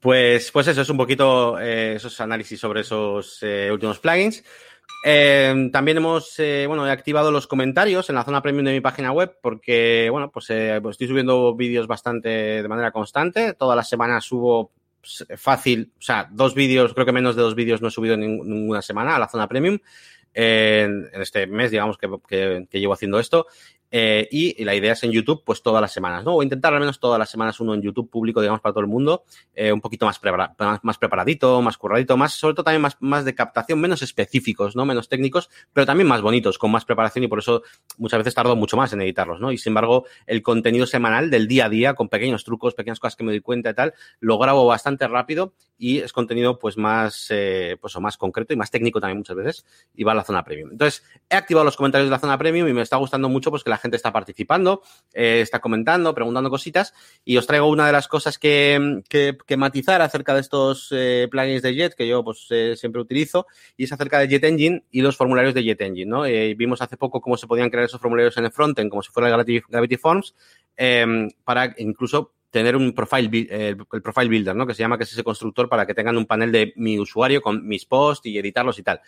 Pues, pues eso es un poquito eh, esos análisis sobre esos eh, últimos plugins. Eh, también hemos, eh, bueno, he activado los comentarios en la zona premium de mi página web porque, bueno, pues, eh, pues estoy subiendo vídeos bastante de manera constante. Todas las semanas subo pues, fácil, o sea, dos vídeos, creo que menos de dos vídeos no he subido en ninguna semana a la zona premium. En, este mes, digamos, que, que llevo haciendo esto. Eh, y, la idea es en YouTube, pues todas las semanas, ¿no? O intentar al menos todas las semanas uno en YouTube público, digamos, para todo el mundo, eh, un poquito más, más, preparadito, más curradito, más, sobre todo también más, más de captación, menos específicos, ¿no? Menos técnicos, pero también más bonitos, con más preparación y por eso muchas veces tardo mucho más en editarlos, ¿no? Y sin embargo, el contenido semanal del día a día, con pequeños trucos, pequeñas cosas que me doy cuenta y tal, lo grabo bastante rápido y es contenido pues más, eh, pues, o más concreto y más técnico también muchas veces y va a la zona premium. Entonces, he activado los comentarios de la zona premium y me está gustando mucho pues que la gente está participando, eh, está comentando, preguntando cositas y os traigo una de las cosas que, que, matizar acerca de estos eh, plugins de Jet que yo pues eh, siempre utilizo y es acerca de Jet Engine y los formularios de Jet Engine, ¿no? vimos hace poco cómo se podían crear esos formularios en el frontend como si fuera Gravity, Gravity Forms para incluso tener un profile, el profile builder, ¿no? Que se llama que es ese constructor para que tengan un panel de mi usuario con mis posts y editarlos y tal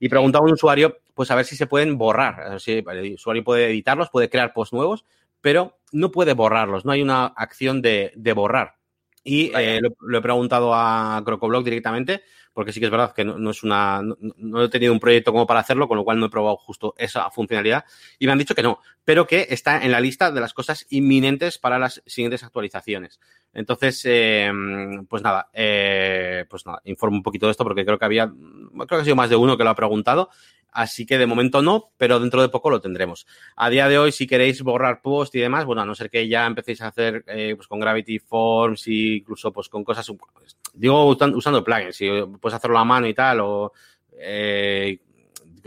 y preguntaba a un usuario, pues a ver si se pueden borrar. Si el usuario puede editarlos, puede crear posts nuevos, pero no puede borrarlos, no hay una acción de, borrar. Y eh, lo, he preguntado a CrocoBlock directamente, porque sí que es verdad que no, es una, no, he tenido un proyecto como para hacerlo, con lo cual no he probado justo esa funcionalidad. Y me han dicho que no, pero que está en la lista de las cosas inminentes para las siguientes actualizaciones. Entonces, eh, pues nada, eh, pues nada, informo un poquito de esto porque creo que había, creo que ha sido más de uno que lo ha preguntado. Así que de momento no, pero dentro de poco lo tendremos. A día de hoy, si queréis borrar post y demás, bueno, a no ser que ya empecéis a hacer eh, pues con Gravity Forms e incluso pues con cosas, digo usando plugins, si puedes hacerlo a mano y tal, o eh,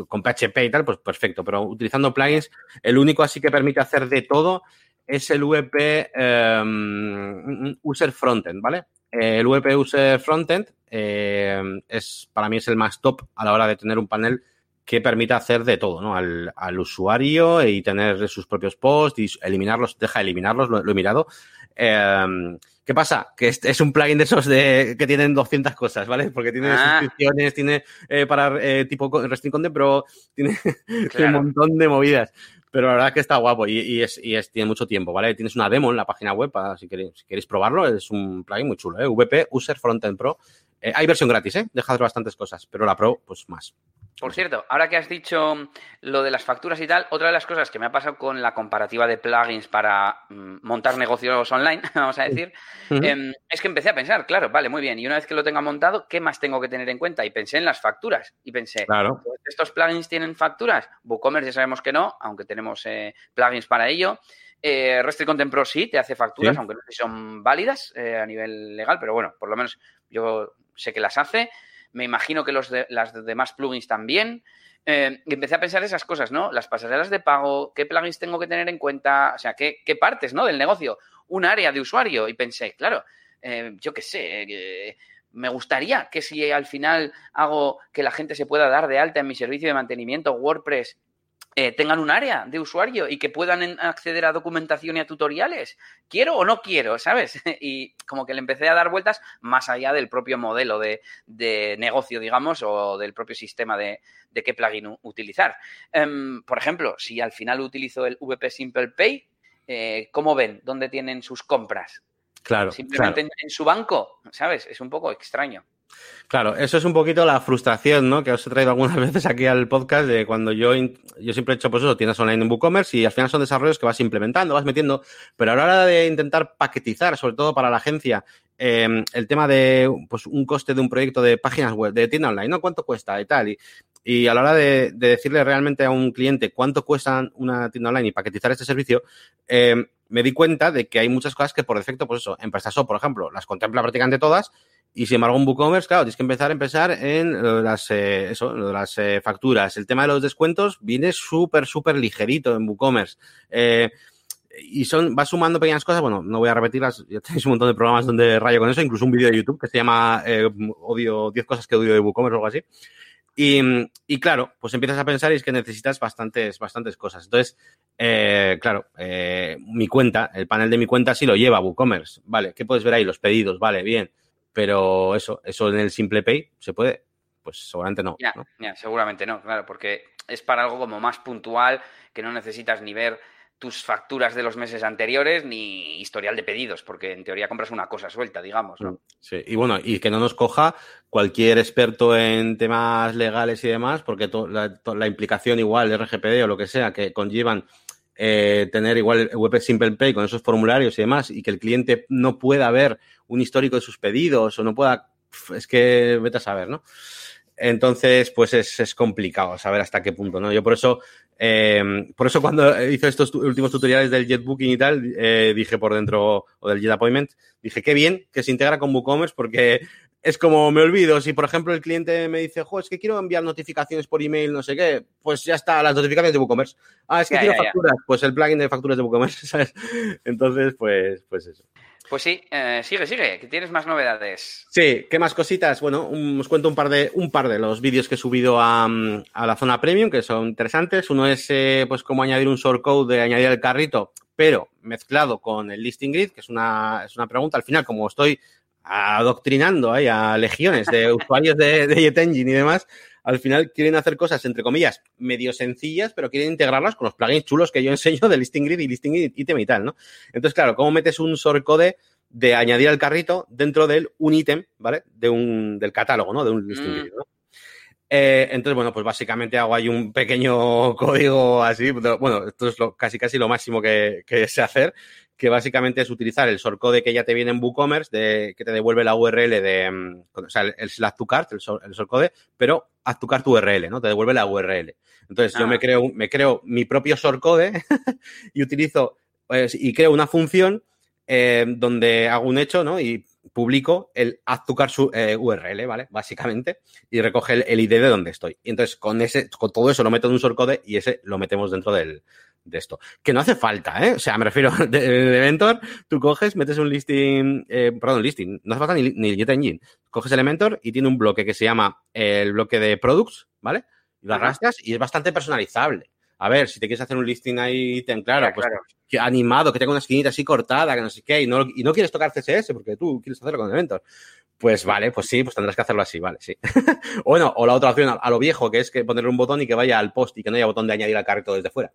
con PHP y tal, pues perfecto. Pero utilizando plugins, el único así que permite hacer de todo es el VP em, User Frontend, ¿vale? El VP User Frontend em, es, para mí es el más top a la hora de tener un panel que permita hacer de todo, ¿no? Al, usuario y tener sus propios posts y eliminarlos, deja eliminarlos, lo, he mirado. Em, ¿Qué pasa? Que es, un plugin de esos de, que tienen 200 cosas, ¿vale? Porque tiene ah. suscripciones, tiene eh, para eh, tipo Resting Content, pero tiene, un montón de movidas. Pero la verdad es que está guapo y, es, y es, tiene mucho tiempo, ¿vale? Tienes una demo en la página web para si queréis, si queréis probarlo. Es un plugin muy chulo, ¿eh? VP User Frontend Pro. Eh, hay versión gratis, ¿eh? Deja de bastantes cosas, pero la Pro, pues más. Por cierto, ahora que has dicho lo de las facturas y tal, otra de las cosas que me ha pasado con la comparativa de plugins para mm, montar negocios online, vamos a decir, em, es que empecé a pensar, claro, vale, muy bien, y una vez que lo tenga montado, ¿qué más tengo que tener en cuenta? Y pensé en las facturas, y pensé, claro. ¿estos plugins tienen facturas? WooCommerce ya sabemos que no, aunque tenemos eh, plugins para ello. Eh, Content Pro sí te hace facturas, aunque no sé si son válidas eh, a nivel legal, pero bueno, por lo menos yo sé que las hace. Me imagino que los de, las demás plugins también. Eh, y empecé a pensar esas cosas, ¿no? Las pasarelas de pago, qué plugins tengo que tener en cuenta, o sea, qué, partes, ¿no? Del negocio, un área de usuario. Y pensé, claro, eh, yo qué sé, eh, me gustaría que si al final hago que la gente se pueda dar de alta en mi servicio de mantenimiento WordPress eh, tengan un área de usuario y que puedan acceder a documentación y a tutoriales. ¿Quiero o no quiero? ¿Sabes? Y como que le empecé a dar vueltas más allá del propio modelo de, negocio, digamos, o del propio sistema de, qué plugin utilizar. Em, por ejemplo, si al final utilizo el VP Simple Pay, eh, ¿cómo ven? ¿Dónde tienen sus compras? Claro. Simplemente En, su banco, ¿sabes? Es un poco extraño. Claro, eso es un poquito la frustración, ¿no? Que os he traído algunas veces aquí al podcast de cuando yo, yo siempre he hecho, pues eso, tiendas online en WooCommerce y al final son desarrollos que vas implementando, vas metiendo, pero a la hora de intentar paquetizar, sobre todo para la agencia, eh, el tema de, pues, un coste de un proyecto de páginas web, de tienda online, ¿no? ¿Cuánto cuesta y tal? Y, y a la hora de, de, decirle realmente a un cliente cuánto cuesta una tienda online y paquetizar este servicio, eh, me di cuenta de que hay muchas cosas que por defecto, pues eso, en PrestaShop, por ejemplo, las contempla prácticamente todas y sin embargo, un WooCommerce, claro, tienes que empezar a empezar en las, eh, eso, las eh, facturas. El tema de los descuentos viene súper, súper ligerito en WooCommerce. Eh, y son, va sumando pequeñas cosas. Bueno, no voy a repetirlas. Ya tenéis un montón de programas donde rayo con eso, incluso un vídeo de YouTube que se llama Odio 10 cosas que odio de WooCommerce o algo así. Y, y, claro, pues empiezas a pensar y es que necesitas bastantes, bastantes cosas. Entonces, claro, mi cuenta, el panel de mi cuenta sí lo lleva WooCommerce. Vale, ¿qué puedes ver ahí? Los pedidos, vale, bien. Pero eso, eso en el Simple Pay se puede, pues seguramente no. Ya, ¿no? ya, seguramente no, claro, porque es para algo como más puntual que no necesitas ni ver tus facturas de los meses anteriores ni historial de pedidos, porque en teoría compras una cosa suelta, digamos, ¿no? Sí, y bueno, y que no nos coja cualquier experto en temas legales y demás, porque la, la, implicación igual, RGPD o lo que sea, que conllevan eh, tener igual web Simple Pay con esos formularios y demás, y que el cliente no pueda ver un histórico de sus pedidos o no pueda, es que vete a saber, ¿no? Entonces, pues es, es complicado saber hasta qué punto, ¿no? Yo por eso, eh, por eso cuando hice estos últimos tutoriales del JetBooking y tal, eh, dije por dentro, o del Jet Appointment, dije qué bien que se integra con WooCommerce porque es como me olvido, si por ejemplo el cliente me dice, jo, es que quiero enviar notificaciones por email, no sé qué, pues ya está, las notificaciones de WooCommerce. Ah, es que Ya, quiero ya, ya. facturas, pues el plugin de facturas de WooCommerce, ¿sabes? Entonces, pues, pues eso. Pues sí, eh, sigue, sigue, que tienes más novedades. Sí, ¿qué más cositas? Bueno, un- os cuento un par de, un par de los vídeos que he subido a, a la zona premium, que son interesantes. Uno es, eh, pues, cómo añadir un shortcode de añadir el carrito, pero mezclado con el listing grid, que es una, es una pregunta. Al final, como estoy adoctrinando ahí a legiones de usuarios de, de JetEngine y demás, al final quieren hacer cosas, entre comillas, medio sencillas, pero quieren integrarlas con los plugins chulos que yo enseño de listing grid y listing grid ítem y tal, ¿no? Entonces, claro, ¿cómo metes un shortcode de añadir al carrito dentro de un ítem, ¿vale? De un, del catálogo, ¿no? De un listing grid, ¿no? Eh, entonces, bueno, pues básicamente hago ahí un pequeño código así. Bueno, esto es lo, casi casi lo máximo que, que sé hacer, que básicamente es utilizar el shortcode que ya te viene en WooCommerce, de, que te devuelve la URL de, mm, o sea, el, slash to cart, el, short- el shortcode, pero to cart URL, ¿no? Te devuelve la URL. Entonces, yo Ah. me creo, me creo mi propio shortcode y utilizo, pues, y creo una función eh, donde hago un hecho, ¿no? Y publico el cart su- eh, URL, ¿vale? Básicamente, y recoge el, el ID de donde estoy. Y entonces, con ese, con todo eso lo meto en un shortcode y ese lo metemos dentro del, de esto. Que no hace falta, ¿eh? O sea, me refiero de, de Elementor, tú coges, metes un listing, eh, perdón, listing, no hace falta ni, ni JetEngine. Coges Elementor y tiene un bloque que se llama el bloque de products, ¿vale? Y lo arrastras y es bastante personalizable. A ver, si te quieres hacer un listing ahí, ten claro, pues claro. que animado, que tenga una esquinita así cortada, que no sé qué, y no, y no quieres tocar CSS porque tú quieres hacerlo con Elementor. Pues vale, pues sí, pues tendrás que hacerlo así, vale, sí. o bueno, o la otra opción, a, a lo viejo, que es que ponerle un botón y que vaya al post y que no haya botón de añadir al carrito desde fuera.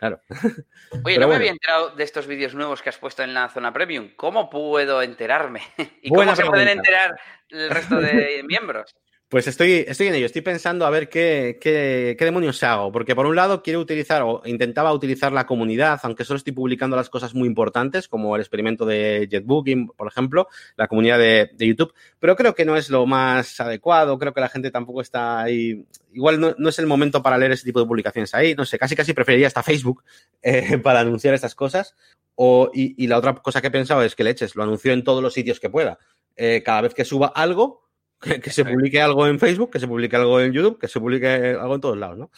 Claro. Oye, Pero no me había enterado de estos vídeos nuevos que has puesto en la zona premium. ¿Cómo puedo enterarme? ¿Y Buena cómo se pueden enterar el resto de miembros? Pues estoy, estoy en ello, estoy pensando a ver qué, qué, qué demonios hago, porque por un lado quiero utilizar o intentaba utilizar la comunidad, aunque solo estoy publicando las cosas muy importantes, como el experimento de JetBooking, por ejemplo, la comunidad de, de YouTube, pero creo que no es lo más adecuado, creo que la gente tampoco está ahí, igual no, no es el momento para leer ese tipo de publicaciones ahí, no sé, casi casi preferiría hasta Facebook eh, para anunciar estas cosas, o, y, y la otra cosa que he pensado es que leches, lo anuncio en todos los sitios que pueda. Eh, cada vez que suba algo, que, que se publique algo en Facebook, que se publique algo en YouTube, que se publique algo en todos lados, ¿no?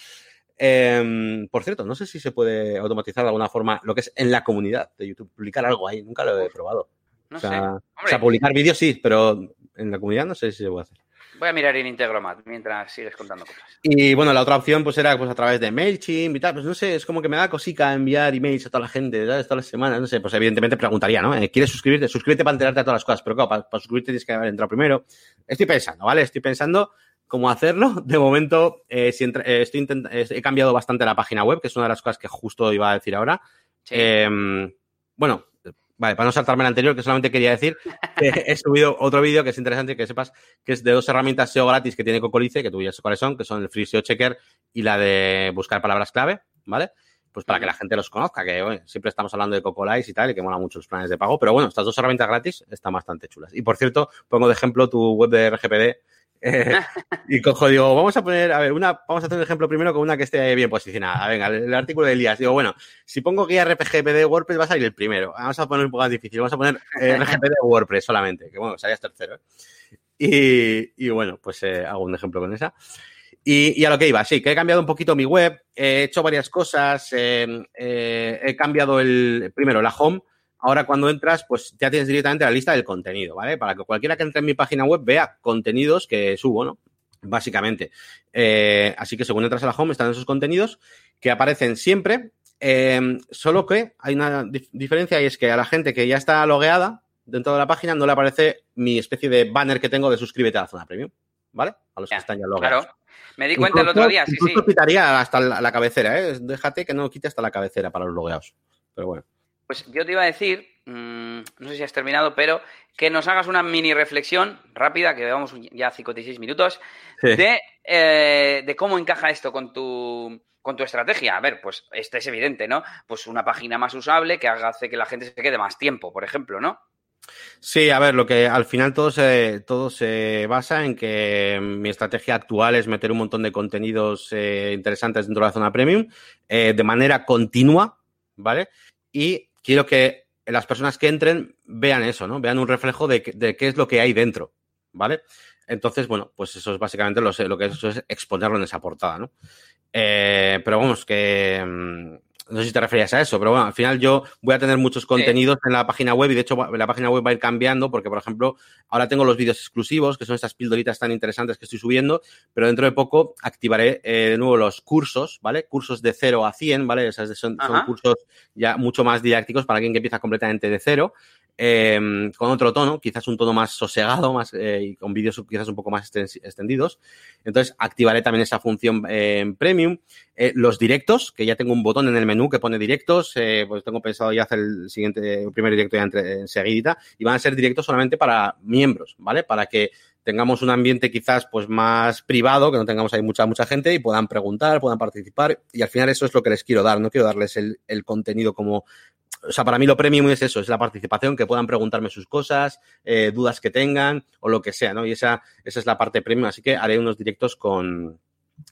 Eh, por cierto, no sé si se puede automatizar de alguna forma lo que es en la comunidad de YouTube, publicar algo ahí, nunca lo he probado. No o, sea, sé. o sea, publicar vídeos sí, pero en la comunidad no sé si se puede hacer. Voy a mirar en Integromat mientras sigues contando cosas. Y bueno, la otra opción pues era pues a través de MailChimp y tal, pues no sé, es como que me da cosica enviar emails a toda la gente, ¿sabes? Todas las semanas, no sé, pues evidentemente preguntaría, ¿no? Eh, ¿Quieres suscribirte? Suscríbete para enterarte de todas las cosas, pero claro, para, para suscribirte tienes que haber entrado primero. Estoy pensando, ¿vale? Estoy pensando cómo hacerlo. De momento, eh, si entra- eh, estoy eh, he cambiado bastante la página web, que es una de las cosas que justo iba a decir ahora. Sí. Eh, bueno, Vale, para no saltarme el anterior, que solamente quería decir que he subido otro vídeo que es interesante que sepas que es de dos herramientas SEO gratis que tiene Cocolice, que tú ya sabes cuáles son, que son el Free SEO Checker y la de buscar palabras clave, ¿vale? Pues para que la gente los conozca, que siempre estamos hablando de Cocolice y tal, y que mola mucho los planes de pago, pero bueno, estas dos herramientas gratis están bastante chulas. Y por cierto, pongo de ejemplo tu web de RGPD eh, y cojo, digo, vamos a poner, a ver, una, vamos a hacer un ejemplo primero con una que esté bien posicionada. Venga, el, artículo de Elías. Digo, bueno, si pongo guía RPGP de WordPress va a salir el primero. Vamos a poner un poco más difícil. Vamos a poner eh, de WordPress solamente, que bueno, salías tercero. ¿eh? Y, bueno, pues hago un ejemplo con esa. Y, a lo que iba, sí, que he cambiado un poquito mi web, he hecho varias cosas, he cambiado el, primero, la home, Ahora cuando entras, pues ya tienes directamente la lista del contenido, ¿vale? Para que cualquiera que entre en mi página web vea contenidos que subo, ¿no? Básicamente. Eh, así que según entras a la home están esos contenidos que aparecen siempre, em, solo que hay una diferencia y es que a la gente que ya está logueada dentro de la página no le aparece mi especie de banner que tengo de suscríbete a la zona premium, ¿vale? A los que están ya logueados. Claro. Me di cuenta el otro día, sí, sí. quitaría hasta la, cabecera, ¿eh? Déjate que no quite hasta la cabecera para los logueados. Pero bueno. Pues yo te iba a decir, mm, no sé si has terminado, pero que nos hagas una mini reflexión rápida, que llevamos ya 56 minutos, eh, de, cómo encaja esto con tu, con tu estrategia. A ver, pues este es evidente, ¿no? Pues una página más usable que hace que la gente se quede más tiempo, por ejemplo, ¿no? Sí, a ver, lo que al final todo se, todo se basa en que mi estrategia actual es meter un montón de contenidos eh, interesantes dentro de la zona premium eh, de manera continua, ¿vale? Y quiero que las personas que entren vean eso, ¿no? Vean un reflejo de, qué es lo que hay dentro, ¿vale? Entonces, bueno, pues eso es básicamente lo, que es, es exponerlo en esa portada, ¿no? Eh, pero vamos, que mm, no sé si te referías a eso, pero bueno, al final yo voy a tener muchos contenidos en la página web y de hecho la página web va a ir cambiando porque, por ejemplo, ahora tengo los vídeos exclusivos, que son estas pildoritas tan interesantes que estoy subiendo, pero dentro de poco activaré eh, de nuevo los cursos, ¿vale? Cursos de 0 a 100, ¿vale? son, son cursos ya mucho más didácticos para alguien que empieza completamente de cero. Em, con otro tono, quizás un tono más sosegado, más eh, y con vídeos quizás un poco más extendidos. Entonces, activaré también esa función en premium. Eh, los directos, que ya tengo un botón en el menú que pone directos, eh, pues tengo pensado ya hacer el siguiente, el primer directo ya entre, enseguida, y van a ser directos solamente para miembros, ¿vale? Para que tengamos un ambiente quizás pues más privado, que no tengamos ahí mucha, mucha gente y puedan preguntar, puedan participar. Y al final eso es lo que les quiero dar. No quiero darles el contenido como o sea, para mí lo premium es eso, es la participación, que puedan preguntarme sus cosas, eh, dudas que tengan o lo que sea, ¿no? Y esa, esa es la parte premium, así que haré unos directos con,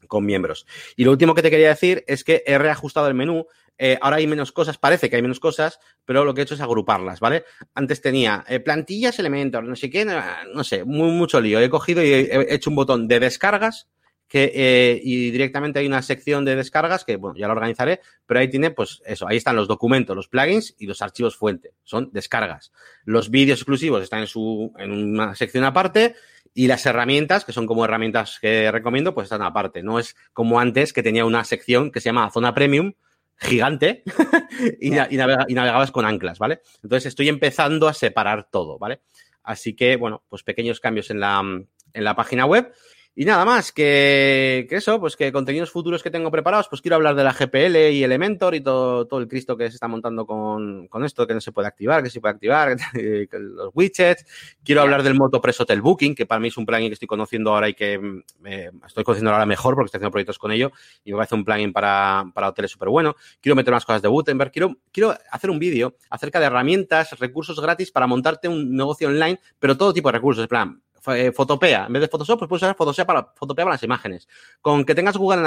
con miembros. Y lo último que te quería decir es que he reajustado el menú. Eh, ahora hay menos cosas, parece que hay menos cosas, pero lo que he hecho es agruparlas, ¿vale? Antes tenía eh, plantillas, elementos, no sé qué, no, sé, muy, mucho lío. He cogido y he hecho un botón de descargas que, eh, y directamente hay una sección de descargas que, bueno, ya lo organizaré, pero ahí tiene, pues eso, ahí están los documentos, los plugins y los archivos fuente, son descargas. Los vídeos exclusivos están en, su, en una sección aparte y las herramientas, que son como herramientas que recomiendo, pues están aparte. No es como antes que tenía una sección que se llama Zona Premium, gigante, y, y, navegabas con anclas, ¿vale? Entonces estoy empezando a separar todo, ¿vale? Así que, bueno, pues pequeños cambios en la, en la página web. Y nada más, que, eso, pues que contenidos futuros que tengo preparados, pues quiero hablar de la GPL y Elementor y todo, todo el Cristo que se está montando con, esto, que no se puede activar, que se puede activar, los widgets. Quiero hablar del Motopress Hotel Booking, que para mí es un plugin que estoy conociendo ahora y que me mm, estoy conociendo ahora mejor porque estoy haciendo proyectos con ello y me parece un plugin para, para hoteles súper bueno. Quiero meter unas cosas de Gutenberg. Quiero, quiero hacer un vídeo acerca de herramientas, recursos gratis para montarte un negocio online, pero todo tipo de recursos. En plan, eh, Fotopea. En vez de Photoshop, pues puedes usar Photoshop para, Fotopea para las imágenes. Con que tengas Google,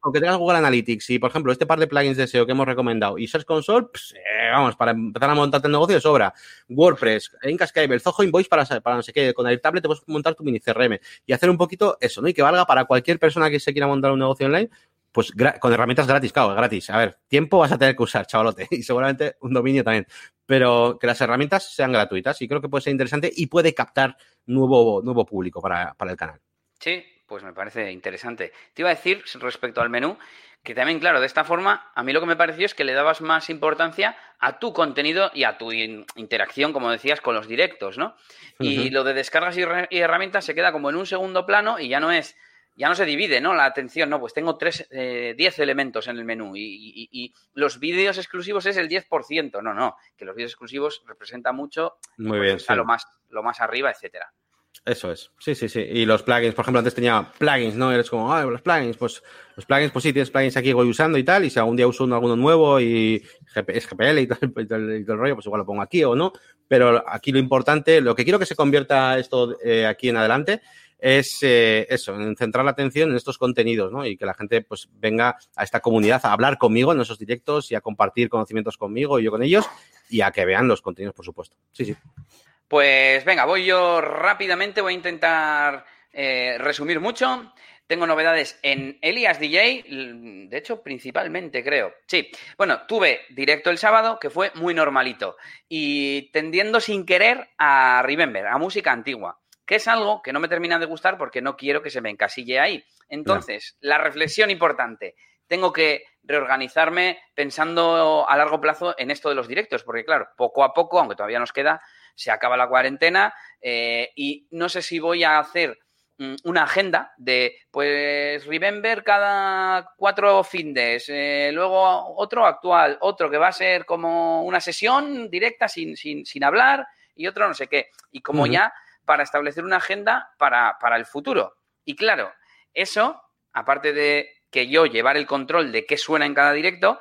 con que tengas Google Analytics y, por ejemplo, este par de plugins de SEO que hemos recomendado y Search Console, pues, eh, vamos, para empezar a montarte el negocio de sobra. WordPress, Incascable, Zoho Invoice para, para no sé qué. Con el tablet te puedes montar tu mini CRM y hacer un poquito eso, ¿no? Y que valga para cualquier persona que se quiera montar un negocio online, pues con herramientas gratis, claro, gratis. A ver, tiempo vas a tener que usar, chavalote, y seguramente un dominio también. Pero que las herramientas sean gratuitas y creo que puede ser interesante y puede captar nuevo, nuevo público para, el canal. Sí, pues me parece interesante. Te iba a decir respecto al menú que también, claro, de esta forma, a mí lo que me pareció es que le dabas más importancia a tu contenido y a tu interacción, como decías, con los directos, ¿no? Y lo de descargas y, y herramientas se queda como en un segundo plano y ya no es ya no se divide, ¿no? La atención, no, pues tengo tres, eh, 10 elementos en el menú y, y- y los vídeos exclusivos es el 10%. No, no, que los vídeos exclusivos representan mucho, Muy pues bien. está sí. lo, más, lo más arriba, etcétera. Eso es. Sí, sí, sí. Y los plugins, por ejemplo, antes tenía plugins, ¿no? Eres como, ah, los plugins, pues los plugins, pues sí, tienes plugins aquí que voy usando y tal. Y si algún día uso uno, alguno nuevo y es GPL y todo, el- y todo el y todo el rollo, pues igual lo pongo aquí o no. Pero aquí lo importante, lo que quiero que se convierta esto eh, aquí en adelante es eh, eso, en centrar la atención en estos contenidos, ¿no? Y que la gente pues venga a esta comunidad a hablar conmigo en esos directos y a compartir conocimientos conmigo y yo con ellos y a que vean los contenidos, por supuesto. Sí, sí. Pues venga, voy yo rápidamente, voy a intentar eh, resumir mucho. Tengo novedades en Elias DJ, de hecho, principalmente creo. Sí, bueno, tuve directo el sábado que fue muy normalito y tendiendo sin querer a Remember, a música antigua, que es algo que no me termina de gustar porque no quiero que se me encasille ahí. Entonces, la reflexión importante, tengo que reorganizarme pensando a largo plazo en esto de los directos, porque claro, poco a poco, aunque todavía nos queda, se acaba la cuarentena eh, y no sé si voy a hacer mm, una agenda de, pues, Remember cada cuatro findes, eh, luego otro actual, otro que va a ser como una sesión directa sin, sin, sin hablar y otro no sé qué. Y como ya para establecer una agenda para, para el futuro. Y claro, eso, aparte de que yo llevar el control de qué suena en cada directo,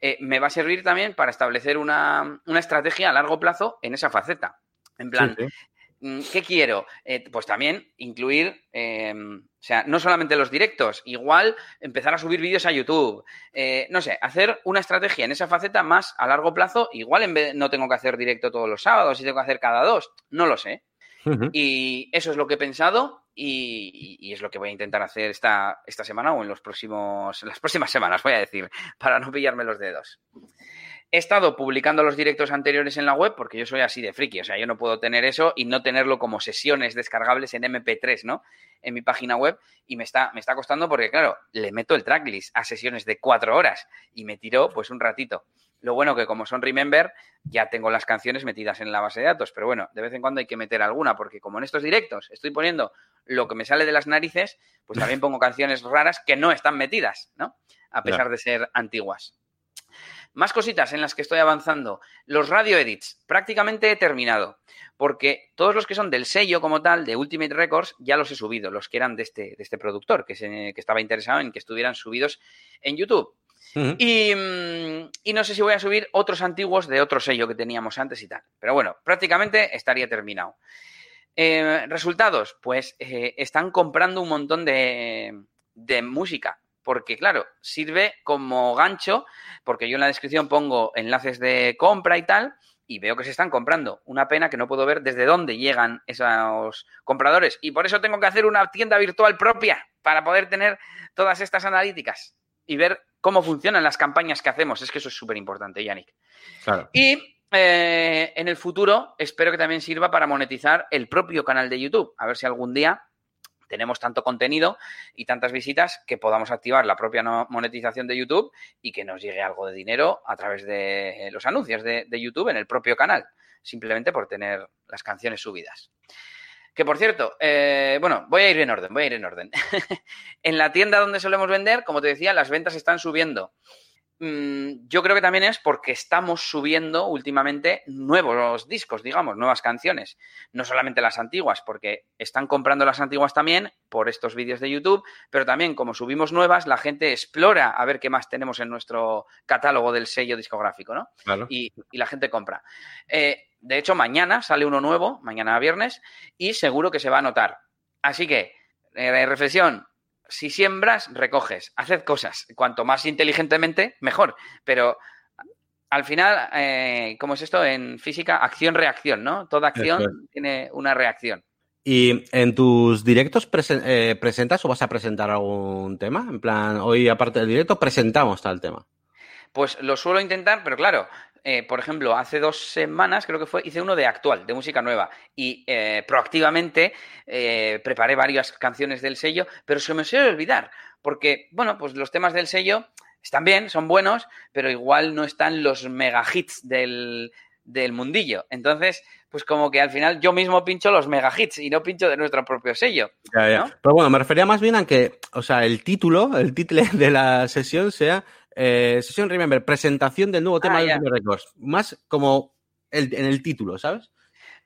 eh, me va a servir también para establecer una, una estrategia a largo plazo en esa faceta. En plan, Sí, sí. Mm, ¿Qué quiero? Eh, pues también incluir, eh, o sea, no solamente los directos, igual empezar a subir vídeos a YouTube, eh, no sé, hacer una estrategia en esa faceta más a largo plazo, igual en vez no tengo que hacer directo todos los sábados y tengo que hacer cada dos, no lo sé. Y eso es lo que he pensado y, es lo que voy a intentar hacer esta, esta semana o en los próximos, las próximas semanas, voy a decir, para no pillarme los dedos. He estado publicando los directos anteriores en la web porque yo soy así de friki, o sea, yo no puedo tener eso y no tenerlo como sesiones descargables en MP3, ¿no? En mi página web y me está, me está costando porque, claro, le meto el tracklist a sesiones de cuatro horas y me tiró pues un ratito. Lo bueno que como son Remember, ya tengo las canciones metidas en la base de datos, pero bueno, de vez en cuando hay que meter alguna porque como en estos directos estoy poniendo lo que me sale de las narices, pues también pongo canciones raras que no están metidas, ¿no? A pesar de ser antiguas. Más cositas en las que estoy avanzando. Los radio edits, prácticamente he terminado. Porque todos los que son del sello como tal, de Ultimate Records, ya los he subido, los que eran de este, de este productor, que, se, que estaba interesado en que estuvieran subidos en YouTube. Mm, y no sé si voy a subir otros antiguos de otro sello que teníamos antes y tal. Pero bueno, prácticamente estaría terminado. Eh, resultados, pues eh, están comprando un montón de música. Porque, claro, sirve como gancho, porque yo en la descripción pongo enlaces de compra y tal, y veo que se están comprando. Una pena que no puedo ver desde dónde llegan esos compradores. Y por eso tengo que hacer una tienda virtual propia para poder tener todas estas analíticas y ver cómo funcionan las campañas que hacemos. Es que eso es súper importante, Yannick. Claro. Y eh, en el futuro espero que también sirva para monetizar el propio canal de YouTube. A ver si algún día tenemos tanto contenido y tantas visitas que podamos activar la propia monetización de YouTube y que nos llegue algo de dinero a través de eh, los anuncios de, de YouTube en el propio canal, simplemente por tener las canciones subidas. Que por cierto, eh, bueno, voy a ir en orden, voy a ir en orden. en la tienda donde solemos vender, como te decía, las ventas están subiendo. Mm, yo creo que también es porque estamos subiendo últimamente nuevos discos, digamos, nuevas canciones. No solamente las antiguas, porque están comprando las antiguas también por estos vídeos de YouTube, pero también como subimos nuevas, la gente explora a ver qué más tenemos en nuestro catálogo del sello discográfico, ¿no? Claro. y, y la gente compra. Eh, de hecho, mañana sale uno nuevo, mañana viernes, y seguro que se va a notar. Así que, eh, reflexión, si siembras, recoges, haced cosas. Cuanto más inteligentemente, mejor. Pero al final, eh, ¿cómo es esto? En física, acción-reacción, ¿no? Toda acción tiene una reacción. ¿Y en tus directos presen- eh, presentas o vas a presentar algún tema? En plan, hoy aparte del directo presentamos tal tema. Pues lo suelo intentar, pero claro, eh, por ejemplo, hace dos semanas creo que fue, hice uno de actual, de música nueva, y eh, proactivamente eh, preparé varias canciones del sello, pero se me suele olvidar, porque, bueno, pues los temas del sello están bien, son buenos, pero igual no están los mega hits del, del mundillo. Entonces, pues como que al final yo mismo pincho los mega hits y no pincho de nuestro propio sello. Ya, ya. Pero bueno, me refería más bien a que, o sea, el título, el título de la sesión sea eh, Sesión Remember, presentación del nuevo tema Ah, de. Ultimate Records. Más como el- en el título, ¿sabes?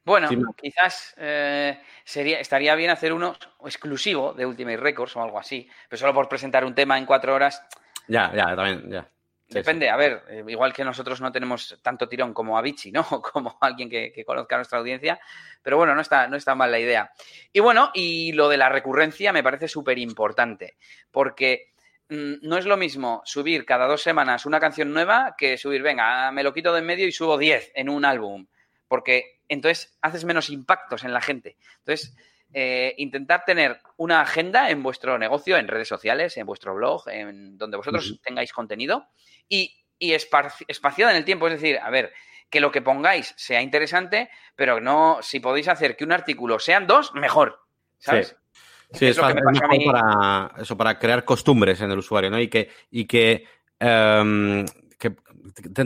Bueno, Sí, quizás eh, sería, estaría bien hacer uno exclusivo de Ultimate Records o algo así, pero solo por presentar un tema en cuatro horas. Ya, ya, también, ya. Sí, Depende, a ver, eh, igual que nosotros no tenemos tanto tirón como Avicii, ¿no? Como alguien que, que conozca a nuestra audiencia, pero bueno, no está, no está mal la idea. Y bueno, y lo de la recurrencia me parece súper importante, porque no es lo mismo subir cada dos semanas una canción nueva que subir, venga, me lo quito de en medio y subo 10 en un álbum, porque entonces haces menos impactos en la gente. Entonces, eh, intentar tener una agenda en vuestro negocio, en redes sociales, en vuestro blog, en donde vosotros tengáis contenido y, y espaciada en el tiempo. Es decir, a ver, que lo que pongáis sea interesante, pero no, si podéis hacer que un artículo sean dos, mejor. ¿Sabes? Sí, Es es, lo que fa- me es pasó a mejor para eso, para crear costumbres en el usuario, ¿no? Y que, y que, em, que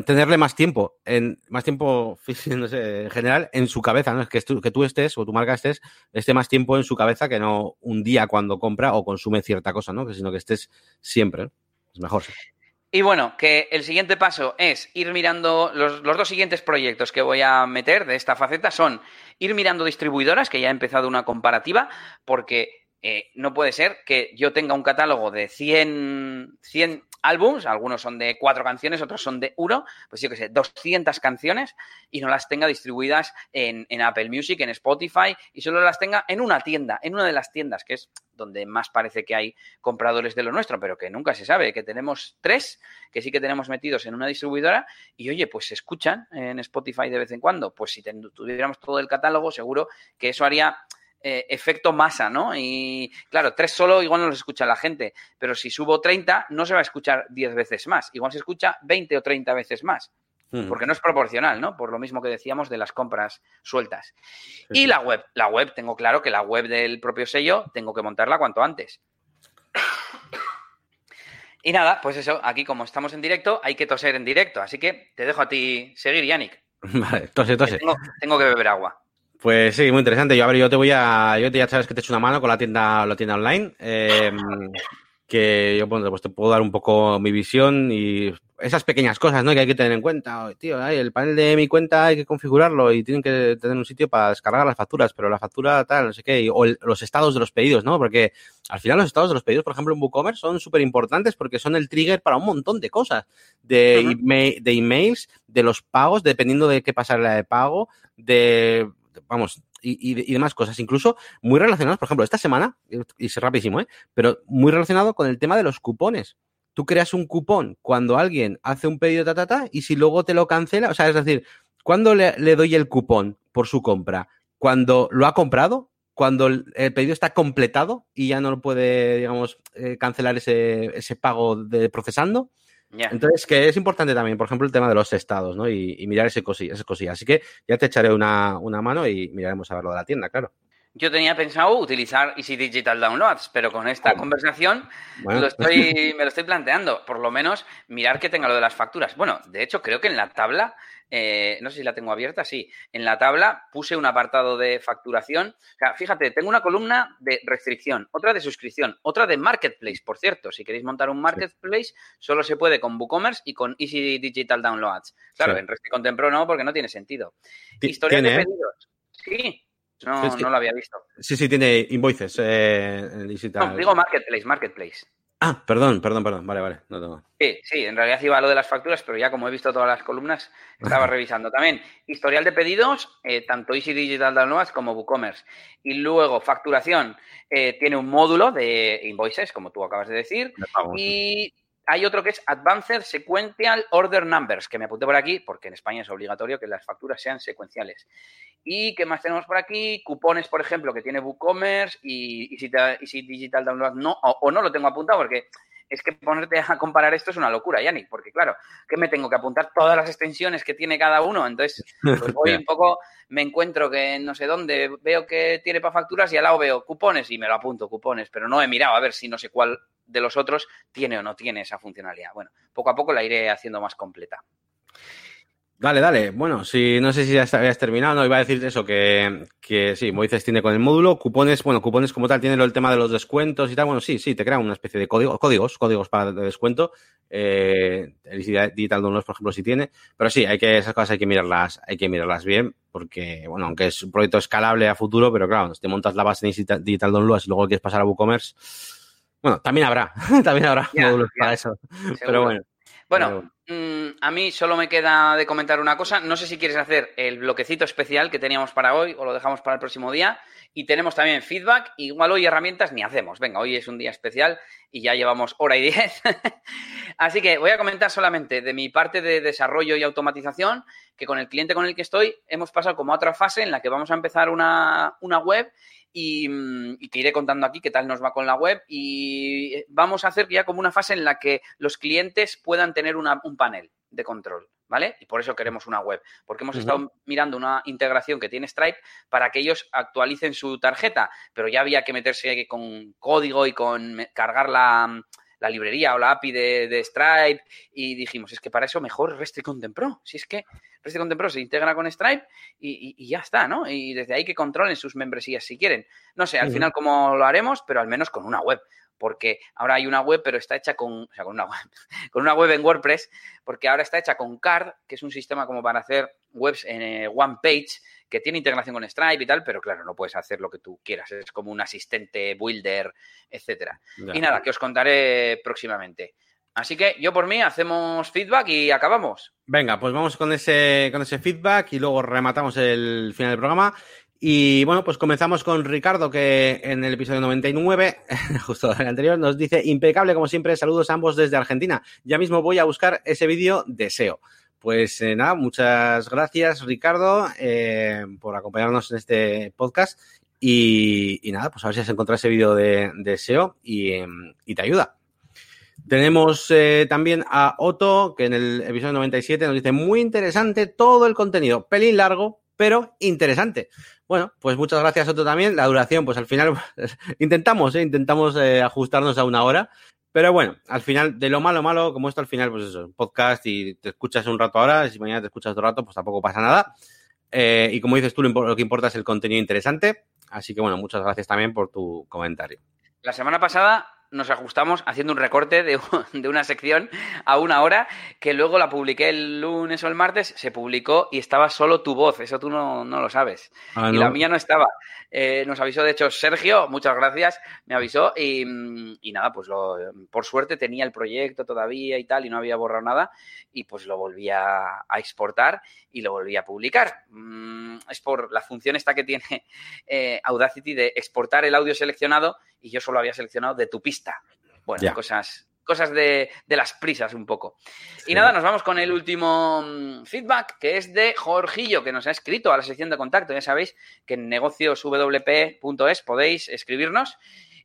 tenerle más tiempo, en, más tiempo fí- no sé, en general, en su cabeza, ¿no? Es que, tú, que tú estés o tu marca estés, esté más tiempo en su cabeza que no un día cuando compra o consume cierta cosa, ¿no? Que sino que estés siempre, ¿no? Es mejor. sí. Y bueno, que el siguiente paso es ir mirando, los, los dos siguientes proyectos que voy a meter de esta faceta son ir mirando distribuidoras, que ya he empezado una comparativa, porque eh, no puede ser que yo tenga un catálogo de 100, 100 álbums, algunos son de cuatro canciones, otros son de uno, pues yo qué sé, 200 canciones y no las tenga distribuidas en, en Apple Music, en Spotify y solo las tenga en una tienda, en una de las tiendas, que es donde más parece que hay compradores de lo nuestro, pero que nunca se sabe, que tenemos tres que sí que tenemos metidos en una distribuidora y oye, pues se escuchan en Spotify de vez en cuando. Pues si tuviéramos todo el catálogo, seguro que eso haría eh, efecto masa, ¿no? Y claro, tres solo igual no los escucha la gente, pero si subo 30 no se va a escuchar 10 veces más, igual se escucha 20 o 30 veces más. Ujú. Porque no es proporcional, ¿no? Por lo mismo que decíamos de las compras sueltas. Sí, Y sí. la web, la web, tengo claro que la web del propio sello tengo que montarla cuanto antes. Y nada, pues eso, aquí como estamos en directo, hay que toser en directo. Así que te dejo a ti seguir, Yannick. Vale, tose, tose. Tengo, tengo que beber agua. Pues sí, muy interesante. Yo, a ver, yo te voy a. Yo te, ya sabes que te echo una mano con la tienda, la tienda online. eh, que yo bueno, pues te puedo dar un poco mi visión y esas pequeñas cosas ¿no? que hay que tener en cuenta. Oh, Tío, ay, el panel de mi cuenta hay que configurarlo y tienen que tener un sitio para descargar las facturas, pero la factura tal, no sé qué, y- o el- los estados de los pedidos, ¿no? Porque al final los estados de los pedidos, por ejemplo, en WooCommerce son súper importantes porque son el trigger para un montón de cosas. De, email- de emails, de los pagos, dependiendo de qué pasarela de pago, de- vamos, y, y- demás cosas, incluso muy relacionados, por ejemplo, esta semana, y es rapidísimo, ¿eh? pero muy relacionado con el tema de los cupones. Tú creas un cupón cuando alguien hace un pedido ta, ta, ta, y si luego te lo cancela, o sea, es decir, ¿cuándo le, le doy el cupón por su compra? ¿Cuando lo ha comprado? ¿Cuando el, el pedido está completado y ya no lo puede, digamos, eh, cancelar ese, ese pago de procesando? Ya. Entonces, que es importante también, por ejemplo, el tema de los estados, ¿no? Y, y mirar ese cosilla, ese cosilla. Así que ya te echaré una, una mano y miraremos a ver lo de la tienda, claro. Yo tenía pensado utilizar Easy Digital Downloads, pero con esta conversación Bueno, lo estoy, me lo estoy planteando. Por lo menos mirar que tenga lo de las facturas. Bueno, de hecho, creo que en la tabla, eh, no sé si la tengo abierta, sí. En la tabla puse un apartado de facturación. O sea, fíjate, tengo una columna de restricción, otra de suscripción, otra de marketplace, por cierto. Si queréis montar un marketplace, solo se puede con WooCommerce y con Easy Digital Downloads. Claro, Sí. en Rest y Contempro no, porque no tiene sentido. Ti- Historial tiene, de ¿eh? pedidos. Sí. No, no lo había visto. Sí, sí, tiene invoices eh. No, digo marketplace, marketplace. Ah, perdón, perdón, perdón. Vale, vale. No tengo. Sí, sí, en realidad iba a lo de las facturas, pero ya como he visto todas las columnas, estaba revisando también. Historial de pedidos, eh, tanto Easy Digital Downloads como WooCommerce. Y luego facturación, eh, tiene un módulo de invoices, como tú acabas de decir. Y hay otro que es Advanced Sequential Order Numbers, que me apunté por aquí, porque en España es obligatorio que las facturas sean secuenciales. ¿Y qué más tenemos por aquí? Cupones, por ejemplo, que tiene WooCommerce y, y, si, Digital Download no, o no lo tengo apuntado, porque es que ponerte a comparar esto es una locura, Yannick, porque claro, que me tengo que apuntar todas las extensiones que tiene cada uno, entonces pues voy un poco, me encuentro que no sé dónde veo que tiene para facturas y al lado veo cupones y me lo apunto, cupones, pero no he mirado a ver si no sé cuál de los otros tiene o no tiene esa funcionalidad. Bueno, poco a poco la iré haciendo más completa. Dale, dale. Bueno, si no sé si ya habías terminado, no iba a decir eso, que, que sí, Moisés tiene con el módulo, cupones, bueno, cupones como tal, tiene el tema de los descuentos y tal. Bueno, sí, sí, te crea una especie de código, códigos, códigos para de descuento. Eh, el Digital Downloads, por ejemplo, sí tiene. Pero sí, hay que, esas cosas hay que mirarlas, hay que mirarlas bien, porque, bueno, aunque es un proyecto escalable a futuro, pero claro, si te montas la base en Digital Downloads y luego quieres pasar a WooCommerce, bueno, también habrá, también habrá módulos para eso. Pero bueno. Bueno, mm, a mí solo me queda de comentar una cosa. No sé si quieres hacer el bloquecito especial que teníamos para hoy o lo dejamos para el próximo día. Y tenemos también feedback. Igual hoy herramientas ni hacemos. Venga, hoy es un día especial y ya llevamos hora y diez. Así que voy a comentar solamente de mi parte de desarrollo y automatización, que con el cliente con el que estoy hemos pasado como a otra fase en la que vamos a empezar una, una web Mm, y, te iré contando aquí qué tal nos va con la web y eh, vamos a hacer ya como una fase en la que los clientes puedan tener un panel de control. ¿Vale? Y por eso queremos una web, porque hemos estado mirando una integración que tiene Stripe para que ellos actualicen su tarjeta, pero ya había que meterse con código y con cargar la, la librería o la API de, Stripe y dijimos, es que para eso mejor Restri Content Pro. Si es que Content Pro se integra con Stripe y, ya está, ¿no? Y desde ahí que controlen sus membresías si quieren. No sé, al final cómo lo haremos, pero al menos con una web porque ahora hay una web, pero está hecha con, o sea, con una web, con una web en WordPress, porque ahora está hecha con Card, que es un sistema como para hacer webs en eh, one page, que tiene integración con Stripe y tal, pero claro, no puedes hacer lo que tú quieras, es como un asistente, builder, etcétera. Y nada, que os contaré próximamente. Así que yo por mí hacemos feedback y acabamos. Venga, pues vamos con ese, con ese feedback y luego rematamos el final del programa. Y bueno, pues comenzamos con Ricardo, que en el episodio 99, justo el anterior, nos dice, impecable como siempre, saludos a ambos desde Argentina. Ya mismo voy a buscar ese vídeo de SEO. Pues eh, nada, muchas gracias Ricardo eh, por acompañarnos en este podcast y, nada, pues a ver si has encontrado ese vídeo de, SEO y, te ayuda. Tenemos eh, también a Otto, que en el episodio 97 nos dice, muy interesante todo el contenido, pelín largo, pero interesante. Bueno, pues muchas gracias Otto también. La duración, pues al final intentamos, intentamos ajustarnos a una hora, pero bueno, al final, de lo malo, malo, como esto al final, pues eso, podcast y te escuchas un rato ahora, si mañana te escuchas otro rato, pues tampoco pasa nada. Eh, y como dices tú, lo que importa es el contenido interesante. Así que bueno, muchas gracias también por tu comentario. La semana pasada nos ajustamos haciendo un recorte de, una sección a una hora que luego la publiqué el lunes o el martes, se publicó y estaba solo tu voz, eso tú no, lo sabes. Ah, y la mía no estaba. Eh, nos avisó, de hecho, Sergio, muchas gracias, me avisó y, nada, pues lo, por suerte tenía el proyecto todavía y tal y no había borrado nada y pues lo volví a, exportar y lo volví a publicar. Mm, es por la función esta que tiene eh, Audacity de exportar el audio seleccionado y yo solo había seleccionado de tu pista. Bueno, cosas, cosas de, las prisas un poco. Y nada, nos vamos con el último mm, feedback, que es de Jorgillo, que nos ha escrito a la sección de contacto. Ya sabéis que en negocioswp.es podéis escribirnos.